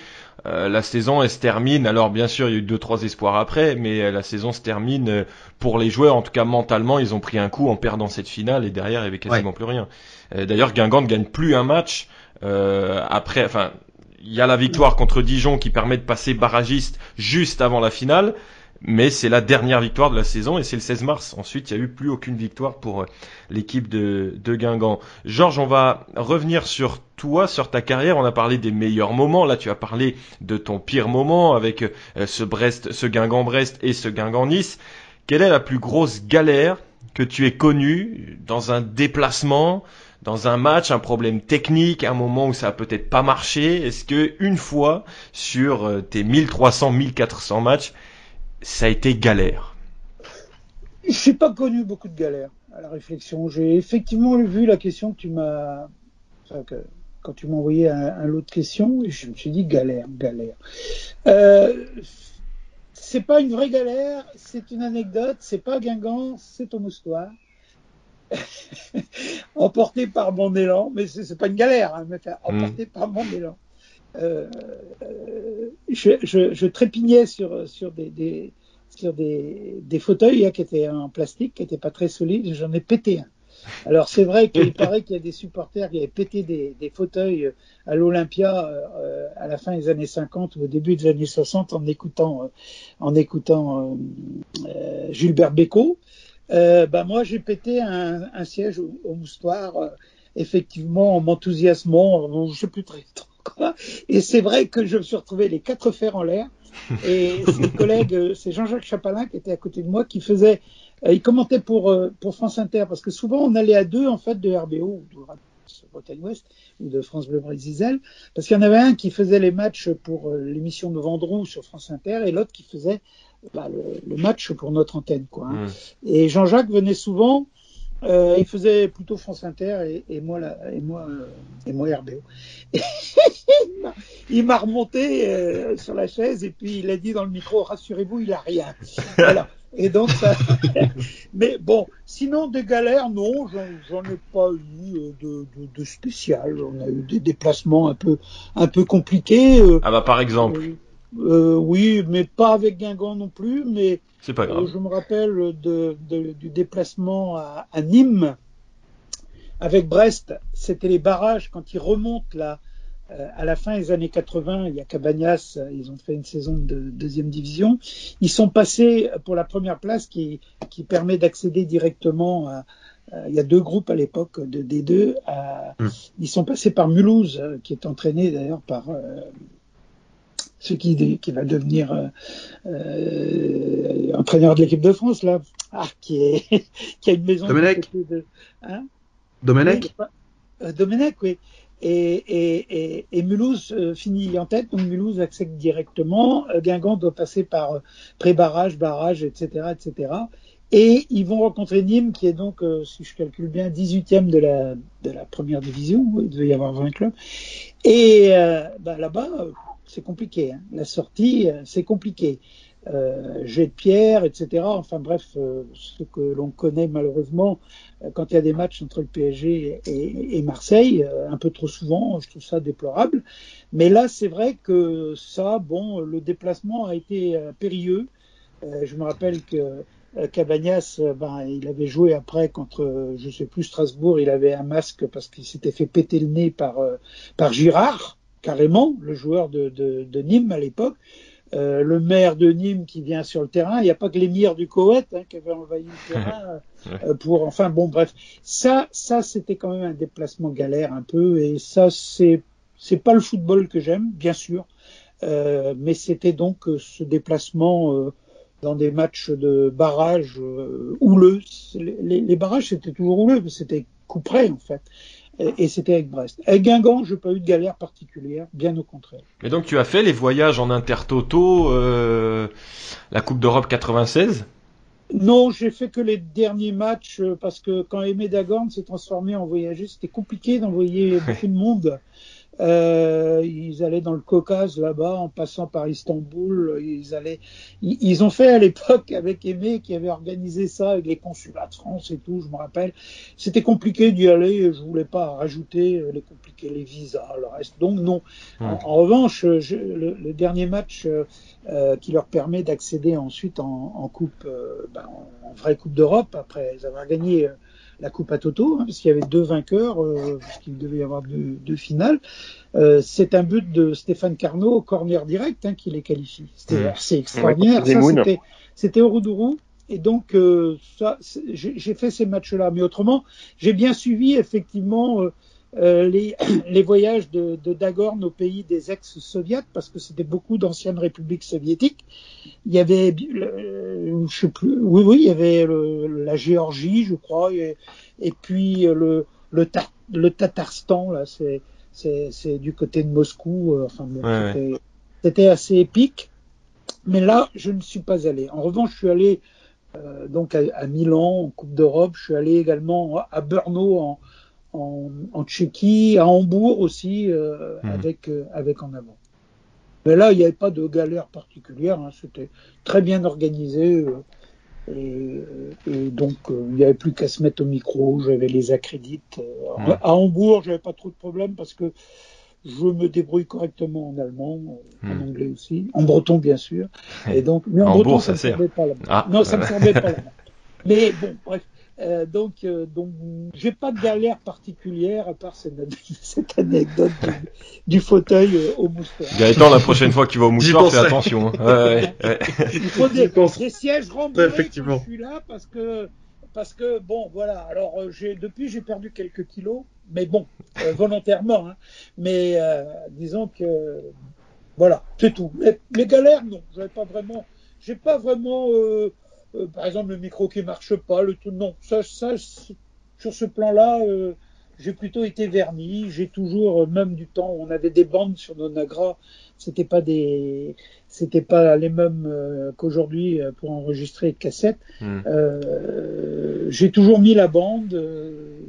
euh, la saison, elle se termine. Alors bien sûr, il y a eu deux trois espoirs après, mais euh, la saison se termine euh, pour les joueurs. En tout cas, mentalement, ils ont pris un coup en perdant cette finale et derrière, il y avait quasiment plus rien. Euh, D'ailleurs, Guingamp ne gagne plus un match euh, après. Enfin, il y a la victoire contre Dijon qui permet de passer barragiste juste avant la finale. Mais c'est la dernière victoire de la saison et c'est le 16 mars. Ensuite, il n'y a eu plus aucune victoire pour euh, l'équipe de, de Guingamp. Georges, on va revenir sur toi, sur ta carrière. On a parlé des meilleurs moments. Là, tu as parlé de ton pire moment avec euh, ce Brest, ce Guingamp-Brest et ce Guingamp-Nice. Quelle est la plus grosse galère que tu aies connue dans un déplacement, dans un match, un problème technique, un moment où ça a peut-être pas marché Est-ce que une fois sur euh, tes 1300, 1400 matchs, ça a été galère? J'ai pas connu beaucoup de galères à la réflexion. J'ai effectivement vu la question que tu m'as, quand tu m'as envoyé un, un lot de questions, et je me suis dit galère, galère. Euh, c'est pas une vraie galère, c'est une anecdote, c'est pas Guingamp, c'est au moustoir. emporté par mon élan, mais c'est pas une galère, hein, mais enfin, emporté par mon élan. Euh, euh, je, je, je trépignais sur, sur des, des, sur des, des fauteuils hein, qui étaient en plastique, qui n'étaient pas très solides, j'en ai pété un. Alors c'est vrai qu'il paraît qu'il y a des supporters qui avaient pété des, des fauteuils à l'Olympia euh, à la fin des années 50 ou au début des années 60 en écoutant, euh, en écoutant euh, euh, Gilbert Bécaud. Euh, bah moi j'ai pété un, un siège au, au moustoir, euh, effectivement en m'enthousiasmant, je sais plus très quoi. Et c'est vrai que je me suis retrouvé les quatre fers en l'air. Et c'est le collègue, euh, c'est Jean-Jacques Chapalin qui était à côté de moi, qui faisait, euh, il commentait pour euh, pour France Inter parce que souvent on allait à deux en fait de RBO ou de Bretagne Ouest ou de France Bleu Brésil, parce qu'il y en avait un qui faisait les matchs pour euh, l'émission de Vendroux sur France Inter et l'autre qui faisait bah, le, le, match pour notre antenne quoi. Hein. Mmh. Et Jean-Jacques venait souvent. Euh, il faisait plutôt France Inter et, et moi la, et moi euh, et moi RBO. Et il m'a remonté euh, sur la chaise et puis il a dit dans le micro rassurez-vous il a rien. voilà. Et donc ça. Mais bon, sinon des galères non, j'en ai pas eu euh, de, de, de, spécial. On a eu des déplacements un peu un peu compliqués. euh, Ah bah par exemple. Euh, oui, mais pas avec Guingamp non plus. Mais c'est pas grave. je me rappelle de, de, du déplacement à, à, Nîmes avec Brest. C'était les barrages quand ils remontent là euh, à la fin des années 80. Il y a Cabagnas, ils ont fait une saison de deuxième division. Ils sont passés pour la première place qui, qui permet d'accéder directement à, euh, il y a deux groupes à l'époque de D2. Hmm. Ils sont passés par Mulhouse, euh, qui est entraîné d'ailleurs par euh, ce qui, qui va devenir euh, euh, entraîneur de l'équipe de France là, ah, qui est qui a une maison. Domenech. De, hein? Domenech oui, euh, Domenech, oui. Et, et, et, et Mulhouse euh, finit en tête, donc Mulhouse accède directement. Euh, Guingamp doit passer par pré-barrage, barrage, etc., etc. Et ils vont rencontrer Nîmes, qui est donc, euh, si je calcule bien, 18e de la, de la première division. Il devait y avoir 20 clubs. Et euh, bah, là-bas, euh, c'est compliqué. Hein. La sortie, euh, c'est compliqué. Euh, jet de pierre, etc. Enfin bref, euh, ce que l'on connaît malheureusement euh, quand il y a des matchs entre le PSG et, Marseille, euh, un peu trop souvent, je trouve ça déplorable. Mais là, c'est vrai que ça, bon, le déplacement a été périlleux. Je me rappelle que Cabagnas, ben, il avait joué après contre, je sais plus, Strasbourg, il avait un masque parce qu'il s'était fait péter le nez par, par Girard, carrément, le joueur de, de, de Nîmes à l'époque. Euh, le maire de Nîmes qui vient sur le terrain, il n'y a pas que l'émir du Koweït hein, qui avait envahi le terrain euh, pour, enfin bon, bref, ça, ça c'était quand même un déplacement galère un peu, et ça c'est, c'est pas le football que j'aime, bien sûr, euh, mais c'était donc euh, ce déplacement euh, dans des matchs de barrage euh, houleux. Les, les, les barrages c'était toujours houleux, mais c'était coup près en fait. Et, et c'était avec Brest. Avec Guingamp, j'ai pas eu de galère particulière, bien au contraire. Et donc tu as fait les voyages en intertoto, euh, la Coupe d'Europe 96 Non, j'ai fait que les derniers matchs euh, parce que quand Aimé Dagorn s'est transformé en voyager, c'était compliqué d'envoyer beaucoup de monde. Euh, ils allaient dans le Caucase là-bas en passant par Istanbul. Ils allaient, ils, ils ont fait à l'époque avec Aimé qui avait organisé ça avec les consulats de France et tout. Je me rappelle. C'était compliqué d'y aller. Je voulais pas rajouter euh, les compliqués, les visas, le reste. Donc non. En, en, revanche, je, le, le, dernier match euh, euh, qui leur permet d'accéder ensuite en, en coupe, euh, ben, en, en, vraie coupe d'Europe après avoir gagné euh, la coupe à Toto, hein, parce qu'il y avait deux vainqueurs, euh, parce qu'il devait y avoir deux, deux finales. Euh, c'est un but de Stéphane Carnot au corner direct hein, qui les qualifie. C'était Mmh. assez extraordinaire. Ouais, c'était, au Roudourou. Et donc, euh, ça, c'est- j'ai j'ai fait ces matchs-là. Mais autrement, j'ai bien suivi effectivement euh, les, les voyages de, de Dagorn au pays des ex-soviets, parce que c'était beaucoup d'anciennes républiques soviétiques. Il y avait, euh, je sais plus, oui, oui, il y avait le- la Géorgie, je crois, et, et puis euh, le, le, Tar- le Tatarstan, là, c'est, du côté de Moscou. euh, enfin, bon, Ouais, c'était, assez épique. Mais là, je ne suis pas allé. En revanche, je suis allé donc à, à Milan en Coupe d'Europe. Je suis allé également à Brno en, en, en Tchéquie, à Hambourg aussi euh, Mhm. avec euh, avec en avant. Mais là, il n'y avait pas de galère particulière. Hein, C'était très bien organisé. euh, et, et donc, il n'y avait plus qu'à se mettre au micro. J'avais les accrédites. Mhm. À Hambourg, j'avais pas trop de problèmes parce que je me débrouille correctement en allemand, en Mhm. anglais aussi, en breton bien sûr. Et donc, mais en Hambourg, breton, ça ça ne sert. servait pas là Ah, Non, ça servait pas là Mais bon, bref. Euh, donc, euh, donc, j'ai pas de galère particulière à part cette, cette anecdote du, du fauteuil euh, au moustoir. Gaëtan, la prochaine fois que tu vas au mouchoir, fais attention. hein. Ouais, ouais, ouais. Il faut des, sièges rembourrés Effectivement. quand je suis là parce que parce que bon voilà alors euh, j'ai depuis j'ai perdu quelques kilos mais bon euh, volontairement hein. mais euh, disons que voilà c'est tout les, les galères non j'avais pas vraiment j'ai pas vraiment euh, euh, par exemple le micro qui marche pas le tout non ça ça sur ce plan là j'ai plutôt été verni j'ai toujours euh, même du temps où on avait des bandes sur nos nagras c'était pas des c'était pas les mêmes euh, qu'aujourd'hui euh, pour enregistrer cassette. Hmm. Euh, j'ai toujours mis la bande, euh,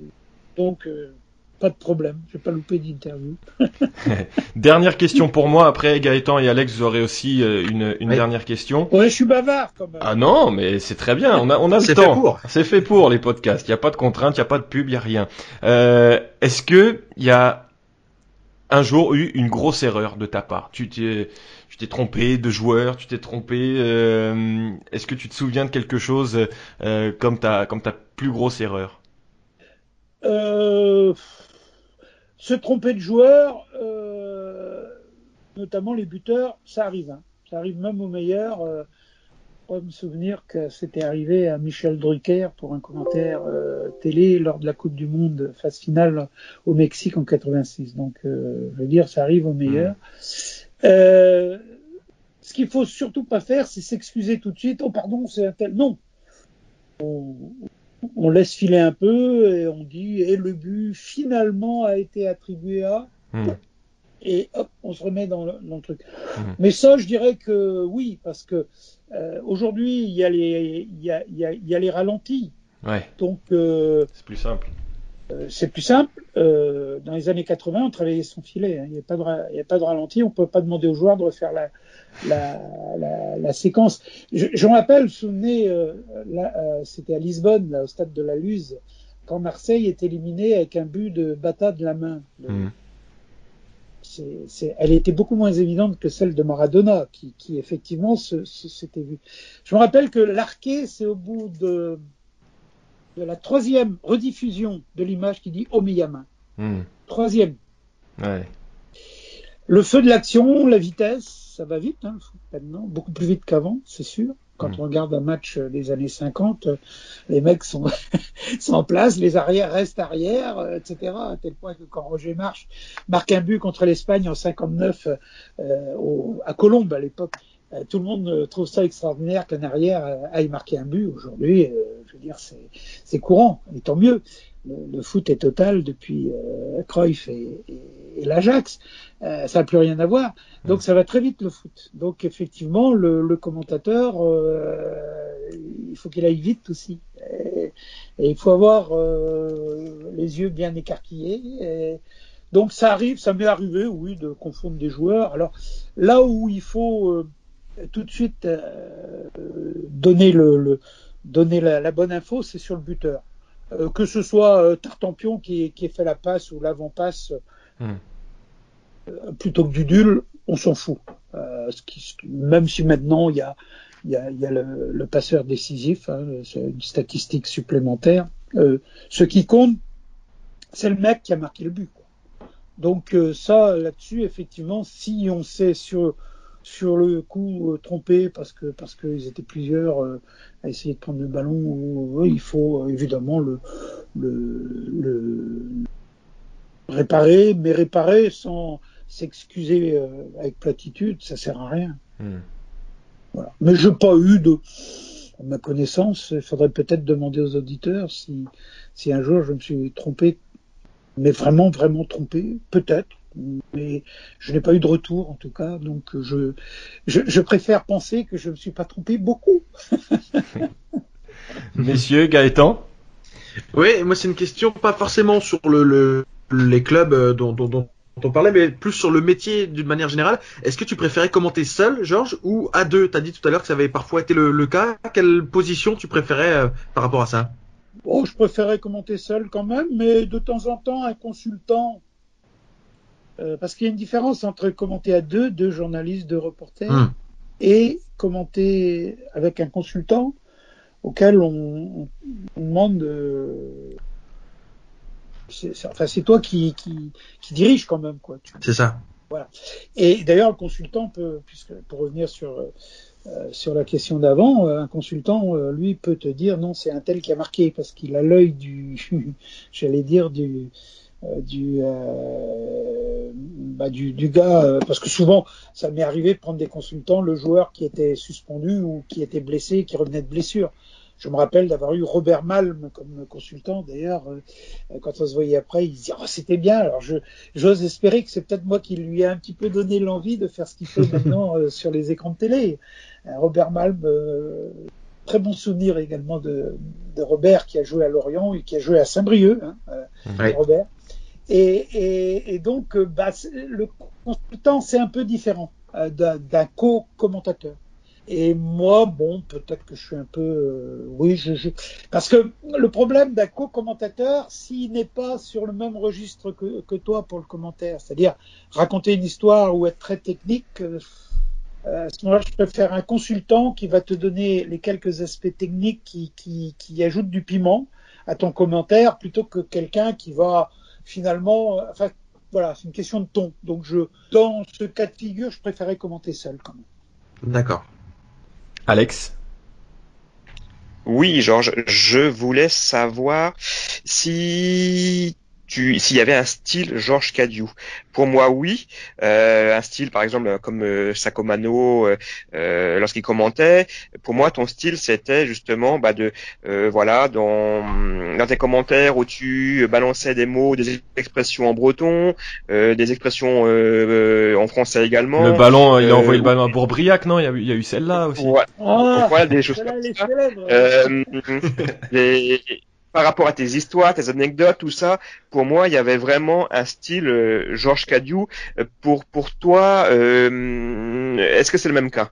donc euh, pas de problème. J'ai pas loupé d'interview. Dernière question pour moi. Après, Gaëtan et Alex, vous aurez aussi euh, une, une Oui. dernière question. Ouais, je suis bavard quand même. Ah non, mais c'est très bien. On a, on a le C'est temps. fait pour. C'est fait pour les podcasts. Il n'y a pas de contraintes, il n'y a pas de pub, il n'y a rien. Euh, Est-ce que il y a un jour eu une grosse erreur de ta part? Tu t'es, tu t'es trompé de joueur, tu t'es trompé. euh, Est-ce que tu te souviens de quelque chose euh, comme ta, comme ta plus grosse erreur? Euh, se tromper de joueur, euh, notamment les buteurs, ça arrive. hein. Ça arrive même aux meilleurs. euh, me souvenir que c'était arrivé à Michel Drucker pour un commentaire euh, télé lors de la Coupe du Monde phase finale au Mexique en 86. Donc, euh, je veux dire, ça arrive au meilleur. Euh, ce qu'il faut surtout pas faire, c'est s'excuser tout de suite. Oh, pardon, c'est un tel. Non. On, on laisse filer un peu et on dit et le but finalement a été attribué à Hmm. et hop on se remet dans le, dans le truc. Mhm. Mais ça je dirais que oui parce que euh, aujourd'hui il y a les il y a, il y a, il y a les ralentis Ouais, donc euh, c'est plus simple. Euh, c'est plus simple. Euh, dans les années 80, on travaillait son filet. hein. Il n'y a a pas de ralenti. On peut pas demander aux joueurs de refaire la, la, la, la séquence. Je, je me rappelle, vous vous souvenez, euh, euh, c'était à Lisbonne, là, au stade de la Luz, quand Marseille est éliminé avec un but de Bata de la main. C'est- c'est- elle était beaucoup moins évidente que celle de Maradona, qui, qui effectivement se- se- s'était vu. Je me rappelle que l'arqué, c'est au bout de, de la troisième rediffusion de l'image qui dit Omiyama. Hmm. Troisième. Ouais. Le feu de l'action, la vitesse, ça va vite, hein, maintenant, beaucoup plus vite qu'avant, c'est sûr. Quand Mm. on regarde un match des années 50, euh, les mecs sont, sont en place, les arrières restent arrière, euh, etc. À tel point que quand Roger March marque un but contre l'Espagne en 59 euh, au- à Colombes à l'époque, tout le monde euh, trouve ça extraordinaire qu'un arrière euh, aille marquer un but. Aujourd'hui, euh, je veux dire, c'est courant, et tant mieux. Le, le foot est total depuis euh, Cruyff et, et, et l'Ajax. Euh, ça n'a plus rien à voir. Donc ça va très vite le foot. Donc effectivement, le, le commentateur, euh, il faut qu'il aille vite aussi. Et, et il faut avoir euh, les yeux bien écarquillés. Et donc ça arrive, ça m'est arrivé, oui, de confondre des joueurs. Alors là où il faut euh, tout de suite euh, donner le, le donner la, la bonne info, c'est sur le buteur. Euh, que ce soit euh, Tartampion qui, qui ait fait la passe ou l'avant-passe, Hmm. plutôt que Dudul, on s'en fout. Euh, ce qui, même si maintenant il y a, y a, y a le, le passeur décisif, hein, c'est une statistique supplémentaire. Euh, ce qui compte, c'est le mec qui a marqué le but. quoi. Donc euh, ça, là-dessus, effectivement, si on sait sur sur le coup euh, trompé parce que parce qu'ils étaient plusieurs euh, à essayer de prendre le ballon, oui, il faut euh, évidemment le, le, le réparer, mais réparer sans s'excuser euh, avec platitude, ça sert à rien. Hmm. Voilà. Mais je n'ai pas eu de, à ma connaissance, il faudrait peut-être demander aux auditeurs si, si un jour je me suis trompé, mais vraiment, vraiment trompé, peut-être. Mais je n'ai pas eu de retour en tout cas, donc je, je, je préfère penser que je ne me suis pas trompé beaucoup. Messieurs, Gaëtan? Oui, moi c'est une question pas forcément sur le, le- les clubs euh, dont, dont, dont on parlait, mais plus sur le métier d'une manière générale. Est-ce que tu préférais commenter seul, Georges, ou à deux? T'as dit tout à l'heure que ça avait parfois été le, le cas. Quelle position tu préférais euh, par rapport à ça? Bon, je préférais commenter seul quand même, mais de temps en temps, un consultant. Euh, parce qu'il y a une différence entre commenter à deux, deux journalistes, deux reporters, Hmm. et commenter avec un consultant auquel on, on demande. euh, c'est, c'est- enfin, c'est toi qui, qui, qui dirige quand même, quoi. Tu- C'est ça. et d'ailleurs, le consultant peut, puisque pour revenir sur euh, sur la question d'avant, euh, un consultant, euh, lui, peut te dire non, c'est un tel qui a marqué parce qu'il a l'œil du, j'allais dire du du, euh, bah, du du gars, euh, parce que souvent, ça m'est arrivé de prendre des consultants, le joueur qui était suspendu ou qui était blessé, qui revenait de blessure. Je me rappelle d'avoir eu Robert Malm comme consultant. D'ailleurs, euh, quand on se voyait après, il disait oh, c'était bien. Alors je j'ose espérer que c'est peut-être moi qui lui ai un petit peu donné l'envie de faire ce qu'il fait maintenant euh, sur les écrans de télé. Euh, Robert Malm, euh, très bon souvenir également de, de Robert qui a joué à Lorient et qui a joué à Saint-Brieuc, hein, euh, Ouais. Robert. Et, et, et donc, euh, bah, le consultant, c'est un peu différent euh, d'un co-commentateur. Et moi, bon, peut-être que je suis un peu, euh, oui, je, je- parce que le problème d'un co-commentateur, s'il n'est pas sur le même registre que, que toi pour le commentaire, c'est-à-dire raconter une histoire ou être très technique, euh, à ce moment-là, je préfère un consultant qui va te donner les quelques aspects techniques qui, qui, qui ajoutent du piment à ton commentaire, plutôt que quelqu'un qui va finalement, euh, enfin, voilà, c'est une question de ton. Donc, je, dans ce cas de figure, je préférais commenter seul quand même. D'accord. Alex? Oui, Georges, je voulais savoir si tu s'il y avait un style Georges Cadieu. Pour moi, oui. Euh, un style, par exemple, comme euh, Sacomano, euh, euh, lorsqu'il commentait. Pour moi, ton style, c'était justement bah, de, euh, voilà, dans, dans tes commentaires où tu balançais des mots, des expressions en breton, des expressions en français également. Le ballon, il a envoyé le ballon à Bourbriac, non? Il y a, il y a eu celle-là aussi. Ouais. Ah, voilà, des choses comme ça. des, par rapport à tes histoires, tes anecdotes, tout ça, pour moi, il y avait vraiment un style euh, Georges Cadieu. Euh, pour pour toi, euh, est-ce que c'est le même cas?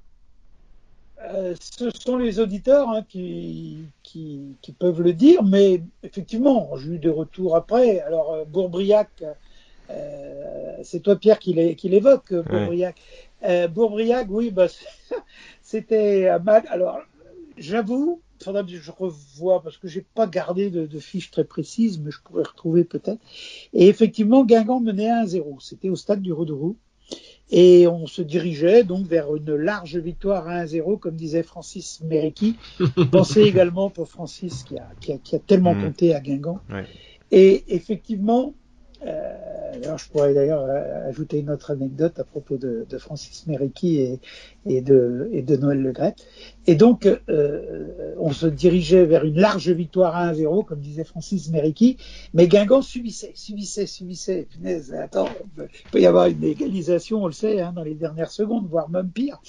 Euh, Ce sont les auditeurs hein, qui, qui, qui peuvent le dire, mais effectivement, j'ai eu des retours après. Alors euh, Bourbriac, c'est toi Pierre qui l'évoque, Bourbriac. Bourbriac, oui, bah, c'était mal. Alors, j'avoue, faudra que je revois parce que j'ai pas gardé de, de, fiches très précises, mais je pourrais retrouver peut-être. Et effectivement, Guingamp menait 1-0. C'était au stade du Roderoux. Et on se dirigeait donc vers une large victoire à 1-0, comme disait Francis Mériqui. Pensez également pour Francis qui a, qui a, qui a tellement mmh. compté à Guingamp. Ouais. Et effectivement, euh, alors je pourrais d'ailleurs euh, ajouter une autre anecdote à propos de, de Francis Mériqui et, et, de, et de Noël Le Gret. Et donc, euh, on se dirigeait vers une large victoire à 1-0, comme disait Francis Mériqui, mais Guingamp subissait, subissait, subissait. Punaise, attends, il peut y avoir une égalisation, on le sait, hein, dans les dernières secondes, voire même pire.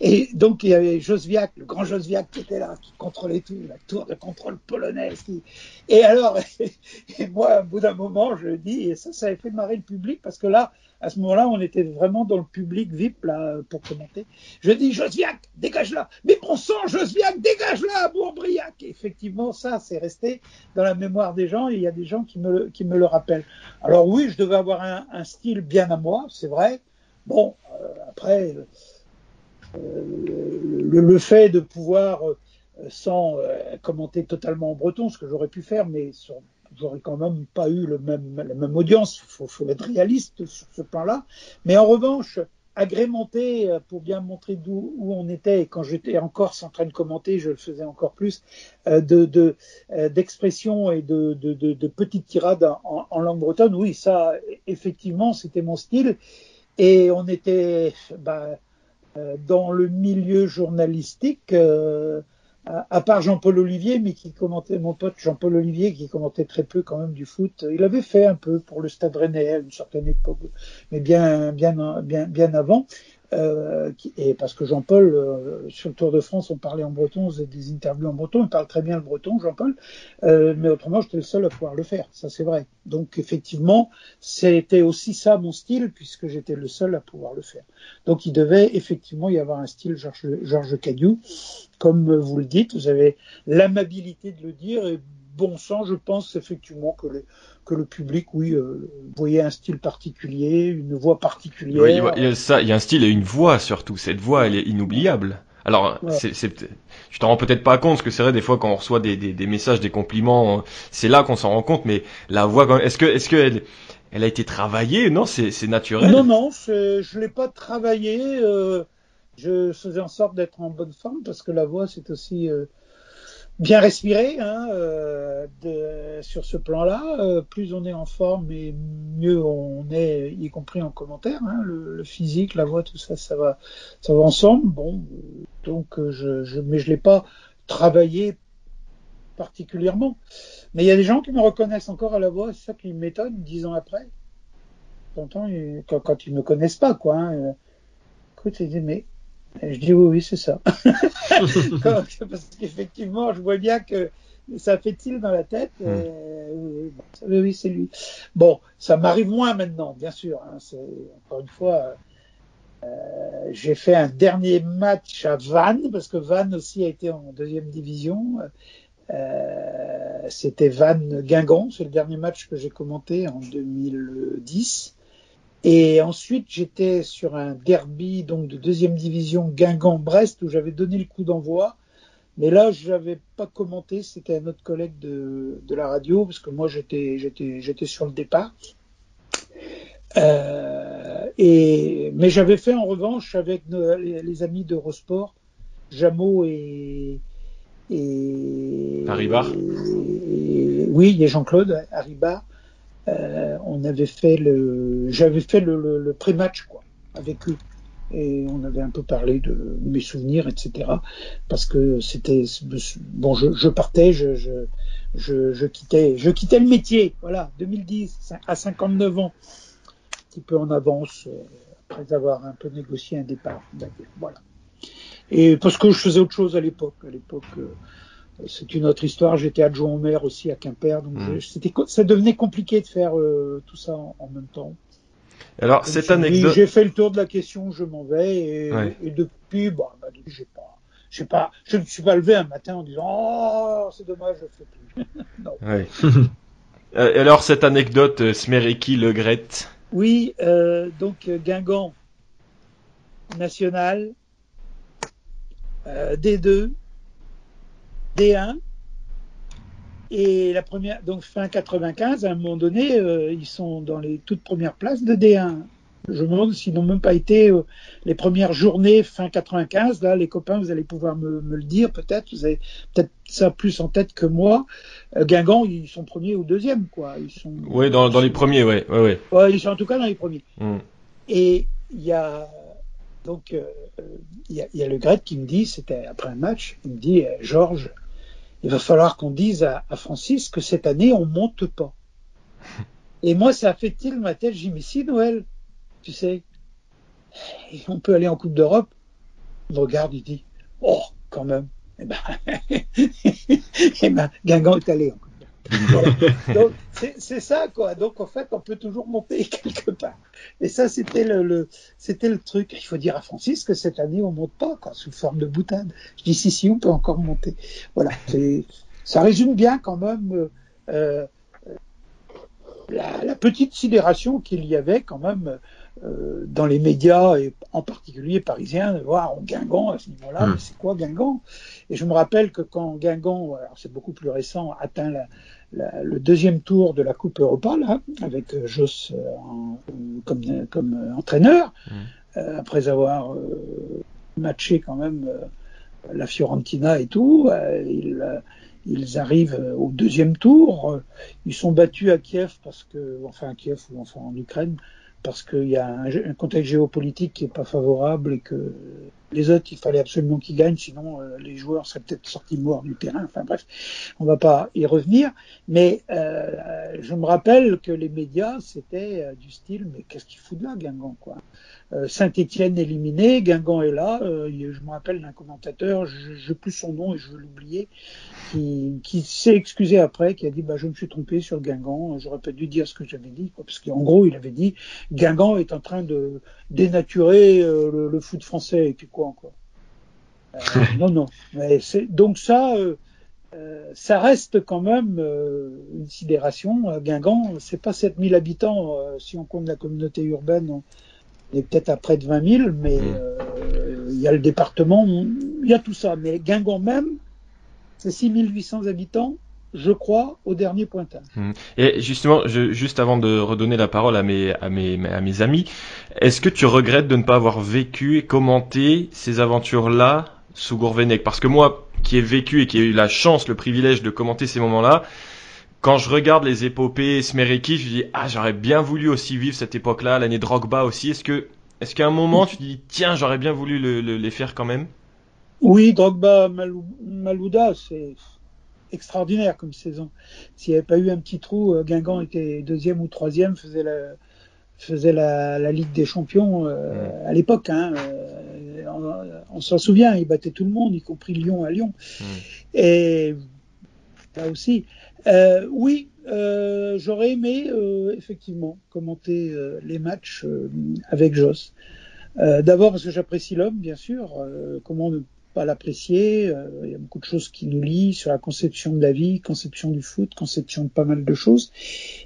Et donc, il y avait Josviak, le grand Josviak qui était là, qui contrôlait tout, la tour de contrôle polonaise. Qui... Et alors, et moi, au bout d'un moment, je dis, et ça, ça avait fait marrer le public, parce que là, à ce moment-là, on était vraiment dans le public VIP là pour commenter. Je dis Josviac, dégage-la. Mais bon sang, Josviac, dégage-la, Bourbriac. Effectivement, ça, c'est resté dans la mémoire des gens. Et il y a des gens qui me le, rappellent. Alors oui, je devais avoir un, style bien à moi, c'est vrai. Bon, euh, après, euh, le, fait de pouvoir, euh, sans commenter totalement en breton, ce que j'aurais pu faire, mais sur j'aurais quand même pas eu le même, la même audience. Il faut, faut, être réaliste sur ce plan-là. Mais en revanche, agrémenté euh, pour bien montrer d'où où on était. Et quand j'étais en Corse en train de commenter, je le faisais encore plus euh, de d'expressions euh, et de, de, de, petites tirades en, langue bretonne. Oui, ça, effectivement, c'était mon style. Et on était bah, dans le milieu journalistique. À, part Jean-Paul Olivier, mais qui commentait, mon pote Jean-Paul Olivier, qui commentait très peu quand même du foot. Il avait fait un peu pour le Stade Rennais à une certaine époque, mais bien, bien, bien, bien avant. Euh, et parce que Jean-Paul, euh, sur le Tour de France, on parlait en breton, on faisait des interviews en breton, il parle très bien le breton, Jean-Paul, euh, mais autrement, j'étais le seul à pouvoir le faire, ça c'est vrai. Donc effectivement, c'était aussi ça mon style, puisque j'étais le seul à pouvoir le faire. Donc il devait effectivement y avoir un style Georges George comme vous le dites, vous avez l'amabilité de le dire, et bon sang, je pense effectivement que les, que le public, oui, euh, voyait un style particulier, une voix particulière. Oui, il y a ça, il y a un style et une voix surtout. Cette voix, elle est inoubliable. Alors, ouais. c'est, c'est, tu t'en rends peut-être pas compte, parce que c'est vrai des fois quand on reçoit des, des, des messages, des compliments, c'est là qu'on s'en rend compte. Mais la voix, est-ce que, est-ce que elle, elle a été travaillée? Non, c'est, c'est naturel. Non, non, je l'ai pas travaillé. Euh, je faisais en sorte d'être en bonne forme parce que la voix, c'est aussi euh, bien respirer hein, euh, de, sur ce plan-là. Euh, plus on est en forme et mieux on est, y compris en commentaire. Hein, le, le, physique, la voix, tout ça, ça va, ça va ensemble. Bon, donc euh, je, je mais je l'ai pas travaillé particulièrement. Mais il y a des gens qui me reconnaissent encore à la voix, c'est ça qui m'étonne dix ans après. Quand, quand ils me connaissent pas, quoi. Hein, écoute, mais je dis oui, oui, c'est ça. Parce qu'effectivement, je vois bien que ça fait il dans la tête. Mm. Euh, oui, oui c'est lui. Bon, ça m'arrive moins maintenant, bien sûr. Hein, encore une fois, euh, j'ai fait un dernier match à Vannes, parce que Vannes aussi a été en deuxième division. Euh, C'était Vannes-Guingamp, c'est le dernier match que j'ai commenté en 2010. Et ensuite, j'étais sur un derby donc de deuxième division Guingamp-Brest où j'avais donné le coup d'envoi. Mais là, je n'avais pas commenté, c'était un autre collègue de, de la radio, parce que moi, j'étais, j'étais, j'étais sur le départ. Euh, et, mais j'avais fait en revanche avec nos, les, les, amis d'Eurosport, Jameau et, et Haribar et- oui, et Jean-Claude Haribar. Euh, on avait fait le, j'avais fait le, le, le pré-match quoi avec eux et on avait un peu parlé de mes souvenirs, etc. Parce que c'était bon, je, je partais, je, je, je, je quittais, je quittais le métier, voilà, 2010 à 59 ans, un petit peu en avance euh, après avoir un peu négocié un départ, voilà. Et parce que je faisais autre chose à l'époque, à l'époque. C'est une autre histoire. J'étais adjoint au maire aussi à Quimper, donc Mm. je- c'était, ça devenait compliqué de faire euh, tout ça en, en même temps. Alors, cette je anecdote. J'ai fait le tour de la question, je m'en vais, et, Ouais. et depuis, bon, bah, j'ai pas, j'ai pas, je ne suis pas levé un matin en disant, oh, c'est dommage, je fais plus. Ouais. Euh, alors, cette anecdote, euh, Smereki Le Gret. Oui, euh, donc euh, Guingamp national, euh, D2, D1, et la première, donc fin 95, à un moment donné, euh, ils sont dans les toutes premières places de D1. Je me demande s'ils n'ont même pas été euh, les premières journées fin 95. Là, les copains, vous allez pouvoir me, me le dire peut-être. Vous avez peut-être ça plus en tête que moi. Euh, Guingamp, ils sont premiers ou deuxièmes, quoi. Ils sont. Ouais, dans, dans les premiers, ouais, ouais, ouais. Ouais, ils sont en tout cas dans les premiers. Mm. Et il y a donc il y, y a le Gret qui me dit, c'était après un match, il me dit Georges, il va falloir qu'on dise à, à Francis que cette année on monte pas. Et moi ça a fait tilt ma tête, j'ai si Noël, tu sais, on peut aller en Coupe d'Europe. Il regarde, il dit oh quand même. Eh ben, eh ben Guingamp est allé en. Donc c'est ça quoi. Donc en fait on peut toujours monter quelque part. Et ça, c'était le, le c'était le truc. Il faut dire à Francis que cette année, on monte pas, quoi, sous forme de boutade. Je dis si, si, on peut encore monter. Voilà. Ça résume bien quand même euh, la, la petite sidération qu'il y avait quand même euh, dans les médias et en particulier parisiens de voir Guingamp à ce niveau-là. Mm. Mais c'est quoi Guingamp? Et je me rappelle que quand Guingamp, alors c'est beaucoup plus récent, atteint la, la- le deuxième tour de la Coupe Europa, là, avec euh, Joss euh, en- comme, comme euh, entraîneur, Mm. euh, après avoir euh, matché quand même euh, la Fiorentina et tout, ils, ils arrivent au deuxième tour. Ils sont battus à Kiev parce que, enfin à Kiev ou enfin en Ukraine, parce qu'il y a un, un contexte géopolitique qui est pas favorable et que les autres, il fallait absolument qu'ils gagnent, sinon euh, les joueurs seraient peut-être sortis morts du terrain. Enfin bref, on va pas y revenir. Mais euh, je me rappelle que les médias, c'était euh, du style, mais qu'est-ce qu'il fout de là, Guingamp, quoi? Saint-Étienne éliminé, Guingamp est là. Je me rappelle d'un commentateur, je n'ai plus son nom et je veux l'oublier, qui, s'est excusé après, qui a dit bah, je me suis trompé sur Guingamp, j'aurais pas dû dire ce que j'avais dit, parce qu'en gros il avait dit Guingamp est en train de dénaturer le, le foot français et puis quoi Euh, non non, mais c'est donc ça. euh, euh, ça reste quand même une sidération. Guingamp, c'est pas 7000 habitants. si on compte la communauté urbaine, on est peut-être à près de 20 000, mais Mm. il y a le département, il y a tout ça. Mais Guingamp même, c'est 6800 habitants, je crois, au dernier pointage. Et justement, je, juste avant de redonner la parole à mes, à mes, à mes amis, est-ce que tu regrettes de ne pas avoir vécu et commenté ces aventures-là sous Gourvenec? Parce que moi, qui ai vécu et qui ai eu la chance, le privilège de commenter ces moments-là, quand je regarde les épopées Smereki, je dis ah j'aurais bien voulu aussi vivre cette époque-là, l'année Drogba aussi. Est-ce que est-ce qu'à un moment tu dis tiens j'aurais bien voulu le- le- les faire quand même? Oui, Drogba, Malou- Malouda, c'est extraordinaire comme saison. S'il n'y avait pas eu un petit trou, euh, Guingamp était deuxième ou troisième, faisait la, faisait la, la Ligue des Champions euh, à l'époque. Hein, euh, on on s'en souvient, il battait tout le monde, y compris Lyon à Lyon. Et là aussi, euh, oui, j'aurais aimé effectivement commenter les matchs avec Joss. D'abord parce que j'apprécie l'homme, bien sûr. comment ne pas l'apprécier euh, Il y a beaucoup de choses qui nous lient sur la conception de la vie, conception du foot, conception de pas mal de choses.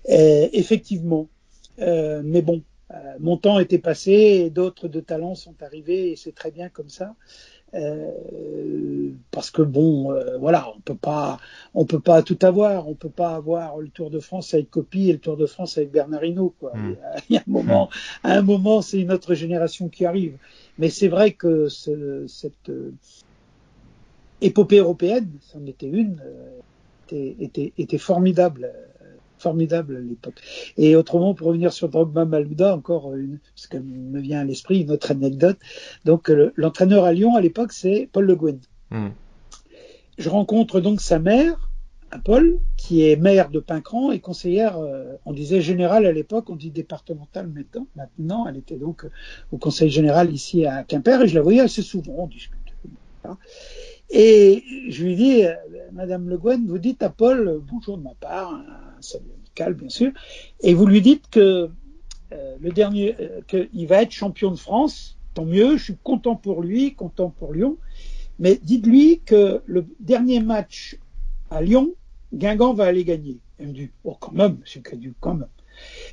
Euh, effectivement, euh, mais bon, mon temps était passé et d'autres de talents sont arrivés et c'est très bien comme ça. Euh, parce que bon, euh, voilà, on peut pas, on peut pas tout avoir, on peut pas avoir le Tour de France avec Copy et le Tour de France avec Bernard Hinault, quoi. Mmh. Il y a un moment, à un moment, c'est une autre génération qui arrive. Mais c'est vrai que ce, cette euh, épopée européenne, c'en était une, euh, était, était, était formidable formidable à l'époque. Et autrement, pour revenir sur Drogba Malouda, encore une, parce que me vient à l'esprit une autre anecdote. Donc, l'entraîneur à Lyon à l'époque, c'est Paul Le Guen. Hmm. Je rencontre donc sa mère, Paul, qui est maire de Pincran et conseillère, euh, on disait générale à l'époque, on dit départementale maintenant. Maintenant, elle était donc au conseil général ici à Quimper et je la voyais assez souvent, on discute. Et je lui dis, euh, Madame Le Guen, vous dites à Paul, bonjour de ma part, un salut amical bien sûr, et vous lui dites que euh, le dernier, euh, qu'il va être champion de France, tant mieux, je suis content pour lui, content pour Lyon, mais dites-lui que le dernier match à Lyon, Guingamp va aller gagner. Elle me dit, oh quand même, monsieur Cadu, quand même.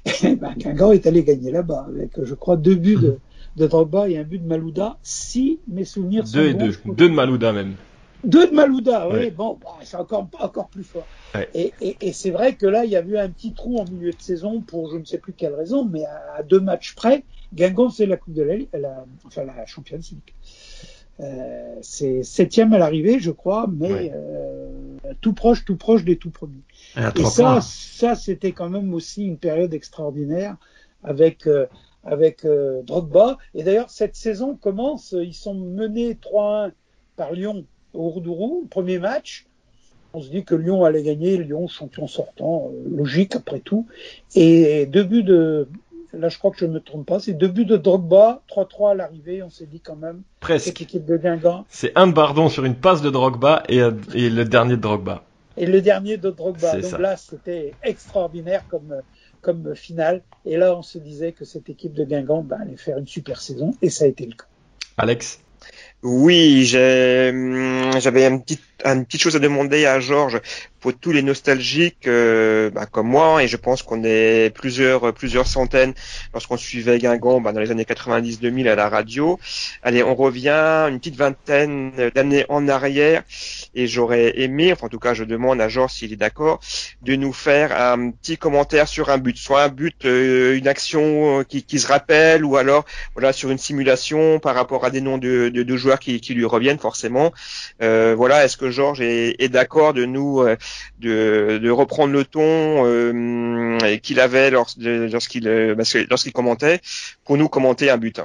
Et ben, Guingamp est allé gagner là-bas, avec je crois deux buts de, de Drogba et un but de Malouda, si mes souvenirs deux sont et Deux, deux de Malouda même. Deux de Malouda, oui, bon, bah, c'est encore, encore plus fort. Et, et, et c'est vrai que là, il y a eu un petit trou en milieu de saison pour je ne sais plus quelle raison, mais à, deux matchs près, Guingamp, c'est la Coupe de la, la, enfin la Champions League. Euh, c'est septième à l'arrivée, je crois, mais euh, tout proche, tout proche des tout premiers. Et, ça, ça, c'était quand même aussi une période extraordinaire avec euh, avec euh, Drogba. Et d'ailleurs, cette saison commence, ils sont menés 3-1 par Lyon au Roudourou, premier match. On se dit que Lyon allait gagner, Lyon champion sortant, euh, logique après tout. Et deux buts de, là je crois que je ne me trompe pas, c'est deux buts de Drogba, 3-3 à l'arrivée, on s'est dit quand même. Presque. équipe de Guingamp. C'est un bardon sur une passe de Drogba et, et le dernier de Drogba. Et le dernier de Drogba. Donc là, c'était extraordinaire comme, comme finale. Et là, on se disait que cette équipe de Guingamp ben, allait faire une super saison, et ça a été le cas. Alex? Oui, hum, j'avais une petite, une petite chose à demander à Georges tous les nostalgiques euh, bah, comme moi, et je pense qu'on est plusieurs plusieurs centaines lorsqu'on suivait Guingamp bah, dans les années 90-2000 à la radio. Allez, on revient une petite vingtaine d'années en arrière, et j'aurais aimé, enfin en tout cas je demande à Georges s'il est d'accord, de nous faire un petit commentaire sur un but, soit un but, euh, une action qui, qui, se rappelle, ou alors voilà sur une simulation par rapport à des noms de, de, de joueurs qui, qui, lui reviennent forcément. Euh, voilà, est-ce que Georges est, est d'accord de nous euh, de, reprendre le ton euh, qu'il avait lorsqu'il euh, lorsqu'il commentait pour nous commenter un but.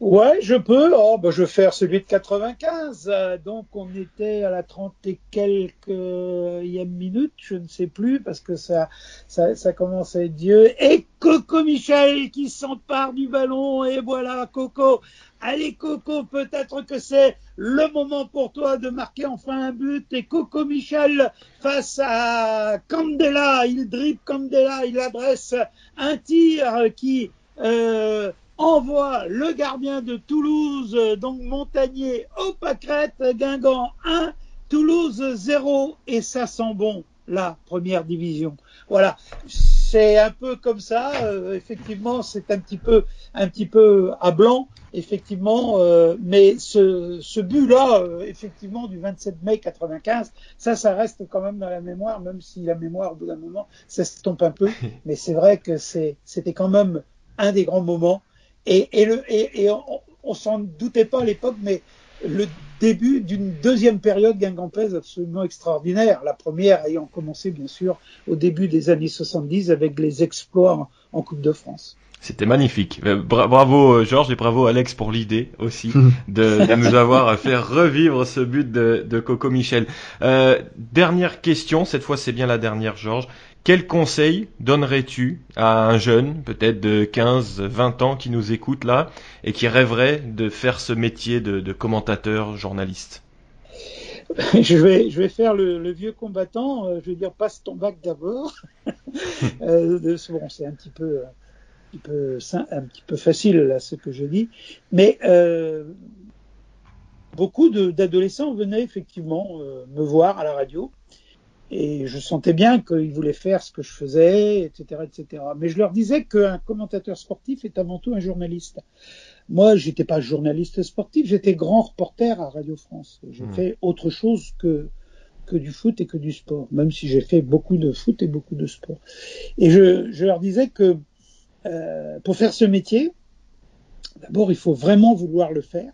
Ouais, je peux. Oh, bah, je vais faire celui de 95. donc, on était à la 30 et quelques minutes, je ne sais plus, parce que ça, ça, ça commence à être Dieu. Et Coco Michel qui s'empare du ballon. Et voilà, Coco. Allez, Coco, peut-être que c'est le moment pour toi de marquer enfin un but. Et Coco Michel face à Candela. Il dribble Candela. Il adresse un tir qui, euh, envoie le gardien de Toulouse, donc Montagnier, au pâquerette, Guingamp 1, Toulouse 0, et ça sent bon, la première division. Voilà, c'est un peu comme ça. Euh, effectivement, c'est un petit peu, un petit peu à blanc, effectivement. Euh, mais ce, ce but-là, euh, effectivement, du 27 mai 95, ça, ça reste quand même dans la mémoire, même si la mémoire, au bout d'un moment, ça se tombe un peu. Mais c'est vrai que c'était quand même un des grands moments et, et, le, et, et on, on s'en doutait pas à l'époque, mais le début d'une deuxième période guingampaise absolument extraordinaire. La première ayant commencé, bien sûr, au début des années 70 avec les exploits en Coupe de France. C'était magnifique. Euh, bravo euh, Georges et bravo Alex pour l'idée aussi de, de, nous avoir fait revivre ce but de, de Coco Michel. Euh, dernière question, cette fois c'est bien la dernière Georges. Quel conseil donnerais-tu à un jeune, peut-être de 15, 20 ans, qui nous écoute là et qui rêverait de faire ce métier de, commentateur, journaliste? Je vais, faire le, vieux combattant. Euh, je vais dire passe ton bac d'abord. euh, bon, c'est un petit peu, un petit peu, facile là ce que je dis, mais euh, beaucoup d'adolescents venaient effectivement me voir à la radio et je sentais bien qu'ils voulaient faire ce que je faisais, etc., etc. Mais je leur disais qu'un commentateur sportif est avant tout un journaliste. Moi, j'étais pas journaliste sportif, j'étais grand reporter à Radio France. J'ai mmh. fait autre chose que que du foot et que du sport, même si j'ai fait beaucoup de foot et beaucoup de sport. Et je, je leur disais que euh, pour faire ce métier, d'abord, il faut vraiment vouloir le faire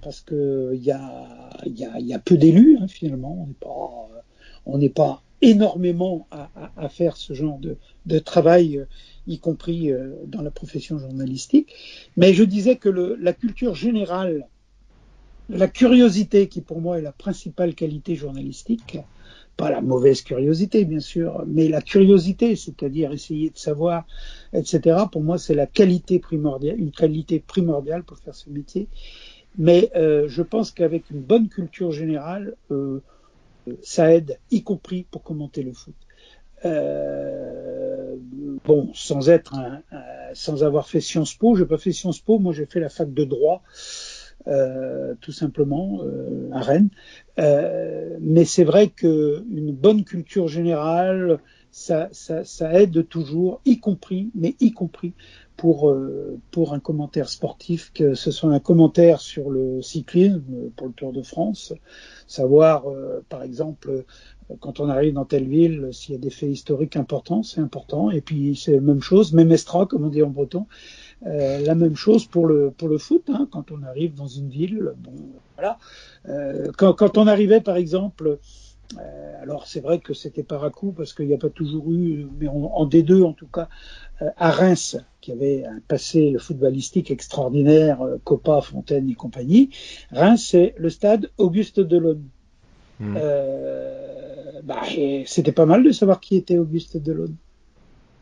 parce que il y a, y, a, y a peu d'élus hein, finalement. On n'est pas, on n'est pas énormément à, à, à, faire ce genre de, de travail, euh, y compris euh, dans la profession journalistique. Mais je disais que le, la culture générale, la curiosité, qui pour moi est la principale qualité journalistique, pas la mauvaise curiosité bien sûr, mais la curiosité, c'est-à-dire essayer de savoir, etc. Pour moi, c'est la qualité primordiale, une qualité primordiale pour faire ce métier. Mais euh, je pense qu'avec une bonne culture générale, euh, ça aide, y compris pour commenter le foot. Euh, bon, sans être, un, sans avoir fait Sciences Po, j'ai pas fait Sciences Po, moi j'ai fait la fac de droit. Euh, tout simplement euh, à Rennes. Euh, mais c'est vrai qu'une bonne culture générale, ça, ça, ça, aide toujours, y compris, mais y compris pour euh, pour un commentaire sportif, que ce soit un commentaire sur le cyclisme pour le Tour de France, savoir euh, par exemple quand on arrive dans telle ville s'il y a des faits historiques importants, c'est important. Et puis c'est la même chose, même estra comme on dit en breton. Euh, la même chose pour le pour le foot. Hein, quand on arrive dans une ville, bon, voilà. Euh, quand, quand, on arrivait, par exemple, euh, alors c'est vrai que c'était par à coup parce qu'il n'y a pas toujours eu, mais en, en, D2 en tout cas, à Reims, qui avait un passé footballistique extraordinaire, Copa, Fontaine et compagnie. Reims, c'est le stade Auguste Delaune. Mmh. bah, c'était pas mal de savoir qui était Auguste Delaune.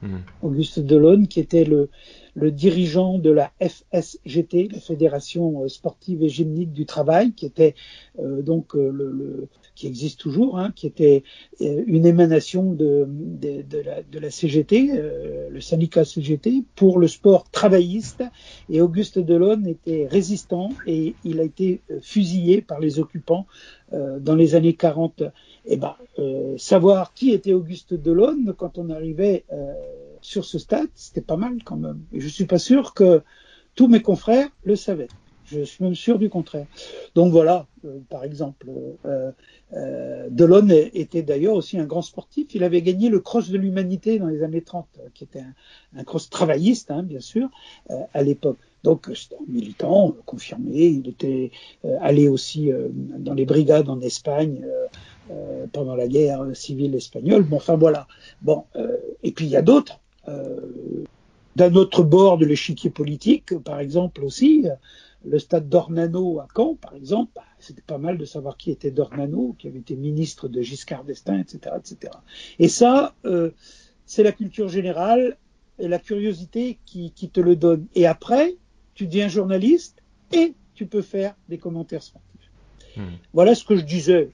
Mmh. Auguste Delaune, qui était le, le dirigeant de la FSGT, la Fédération sportive et gymnique du travail, qui était euh, donc euh, le, le, qui existe toujours, hein, qui était euh, une émanation de, de, de, la, de la, CGT, euh, le syndicat CGT, pour le sport travailliste. Et Auguste Delaune était résistant et il a été fusillé par les occupants dans les années 40. Et ben, savoir qui était Auguste Delaune quand on arrivait sur ce stade, c'était pas mal quand même. Et je suis pas sûr que tous mes confrères le savaient. Je suis même sûr du contraire. Donc voilà, euh, par exemple, euh, euh, Delon était d'ailleurs aussi un grand sportif. Il avait gagné le cross de l'humanité dans les années 30, qui était un, cross travailliste, hein, bien sûr, euh, à l'époque. Donc c'était un militant confirmé. Il était euh, allé aussi dans les brigades en Espagne. Pendant la guerre civile espagnole. Bon, enfin voilà. Bon, et puis il y a d'autres euh, d'un autre bord de l'échiquier politique, par exemple aussi, le stade d'Ornano à Caen, par exemple, bah, c'était pas mal de savoir qui était Dornano, qui avait été ministre de Giscard d'Estaing, etc., etc. Et ça, euh, c'est la culture générale et la curiosité qui, qui, te le donne. Et après, tu deviens journaliste et tu peux faire des commentaires sportifs. Mmh. Voilà ce que je disais.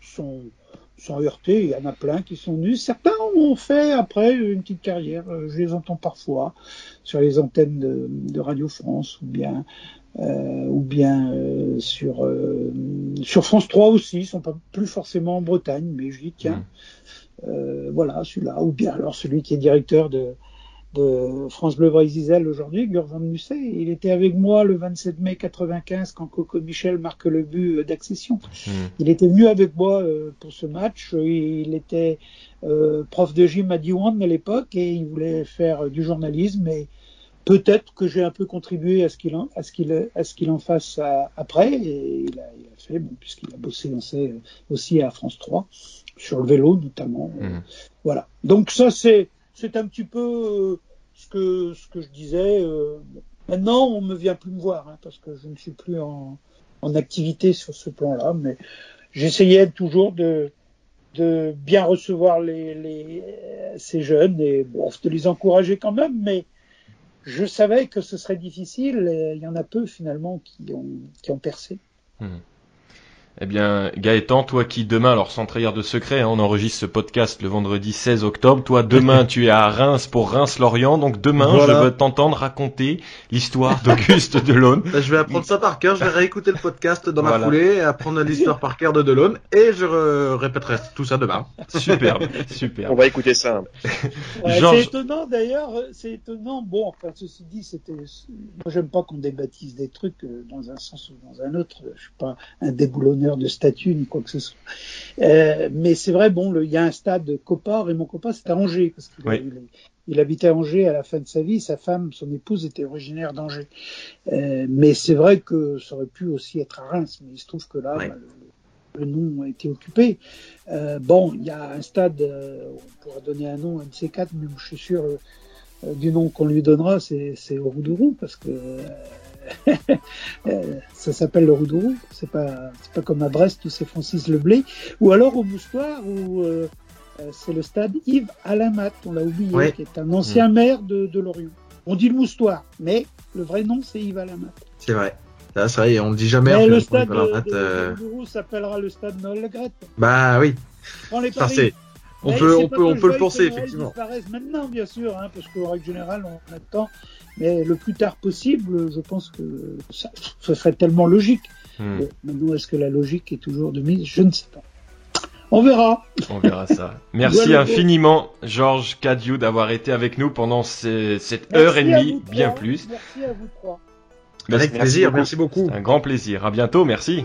Sont, sans heurter, il y en a plein qui sont nus. Certains ont fait après une petite carrière. Je les entends parfois sur les antennes de, de Radio France ou bien euh, ou bien euh, sur euh, sur France 3 aussi. Ils sont pas plus forcément en Bretagne, mais je dis tiens, mmh. voilà celui-là. Ou bien alors celui qui est directeur de de France Bleu Brésil aujourd'hui, Gurvan Musset. Il était avec moi le 27 mai 95 quand Coco Michel marque le but d'accession. Mmh. Il était venu avec moi euh, pour ce match. Il était euh, prof de gym à Diwan à l'époque et il voulait faire du journalisme et peut-être que j'ai un peu contribué à ce qu'il en, à ce qu'il, à ce qu'il en fasse à, après et il a, il a fait, bon, puisqu'il a bossé on sait, aussi à France 3 sur le vélo notamment. Mmh. Voilà. Donc ça c'est c'est un petit peu euh, ce que je disais. Euh, maintenant, on me vient plus me voir hein, parce que je ne suis plus en, activité sur ce plan-là, mais j'essayais toujours de bien recevoir ces jeunes et de les encourager quand même, mais je savais que ce serait difficile il y en a peu finalement qui ont qui ont percé. Mmh. Eh bien, Gaëtan, toi qui demain, alors sans trahir de secret, hein, on enregistre ce podcast le vendredi 16 octobre. Toi, demain, tu es à Reims pour Reims-Lorient. Donc demain, voilà. je veux t'entendre raconter l'histoire d'Auguste Delaune. Ben, je vais apprendre ça par cœur. Je vais réécouter le podcast dans voilà. la foulée, apprendre l'histoire par cœur de Delaune, et je répéterai tout ça demain. Superbe, super. On va écouter ça. Ouais. C'est étonnant d'ailleurs. C'est étonnant. Bon, enfin, ceci dit, c'était. Moi, j'aime pas qu'on débaptise des trucs euh, dans un sens ou dans un autre. Je suis pas un déboulonneur de statut ni quoi que ce soit. Euh, mais c'est vrai, bon, il y a un stade Copa, Raymond Copa, c'était à Angers, parce qu'il oui. il habitait à Angers à la fin de sa vie. Sa femme, son épouse, était originaire d'Angers. Euh, mais c'est vrai que ça aurait pu aussi être à Reims. Mais il se trouve que là, bah, le, le nom a été occupé. Euh, bon, il y a un stade, on pourra donner un nom, ces quatre, mais je suis sûr du nom qu'on lui donnera, c'est c'est Roudourou, parce que ça s'appelle le Roudourou. C'est pas, pas comme à Brest où c'est Francis Leblé. Ou alors au Moustoir où euh, euh, c'est le stade Yves Alamat, on l'a oublié, Ouais. qui est un ancien maire de, de Lorient. On dit le Moustoir, mais le vrai nom c'est Yves Alamat. C'est vrai. C'est vrai, on le dit jamais. Mais le stade on de, euh, s'appellera le stade Noël Le. Bah oui, Prends les paris. On peut, on peut, on peut le penser effectivement. disparaisse maintenant, bien sûr, hein, parce qu'en règle générale, on a le temps. Mais le plus tard possible, je pense que ça, ce serait tellement logique. Hmm, Bon, maintenant, est-ce que la logique est toujours de mise? Je ne sais pas. On verra. on verra ça. Merci Voilà. infiniment, Georges Cadieux, d'avoir été avec nous pendant ces- cette Merci heure et demie, bien trois. plus. Merci à vous trois. Avec Merci plaisir, beaucoup. merci beaucoup. C'est un grand plaisir. À bientôt, merci.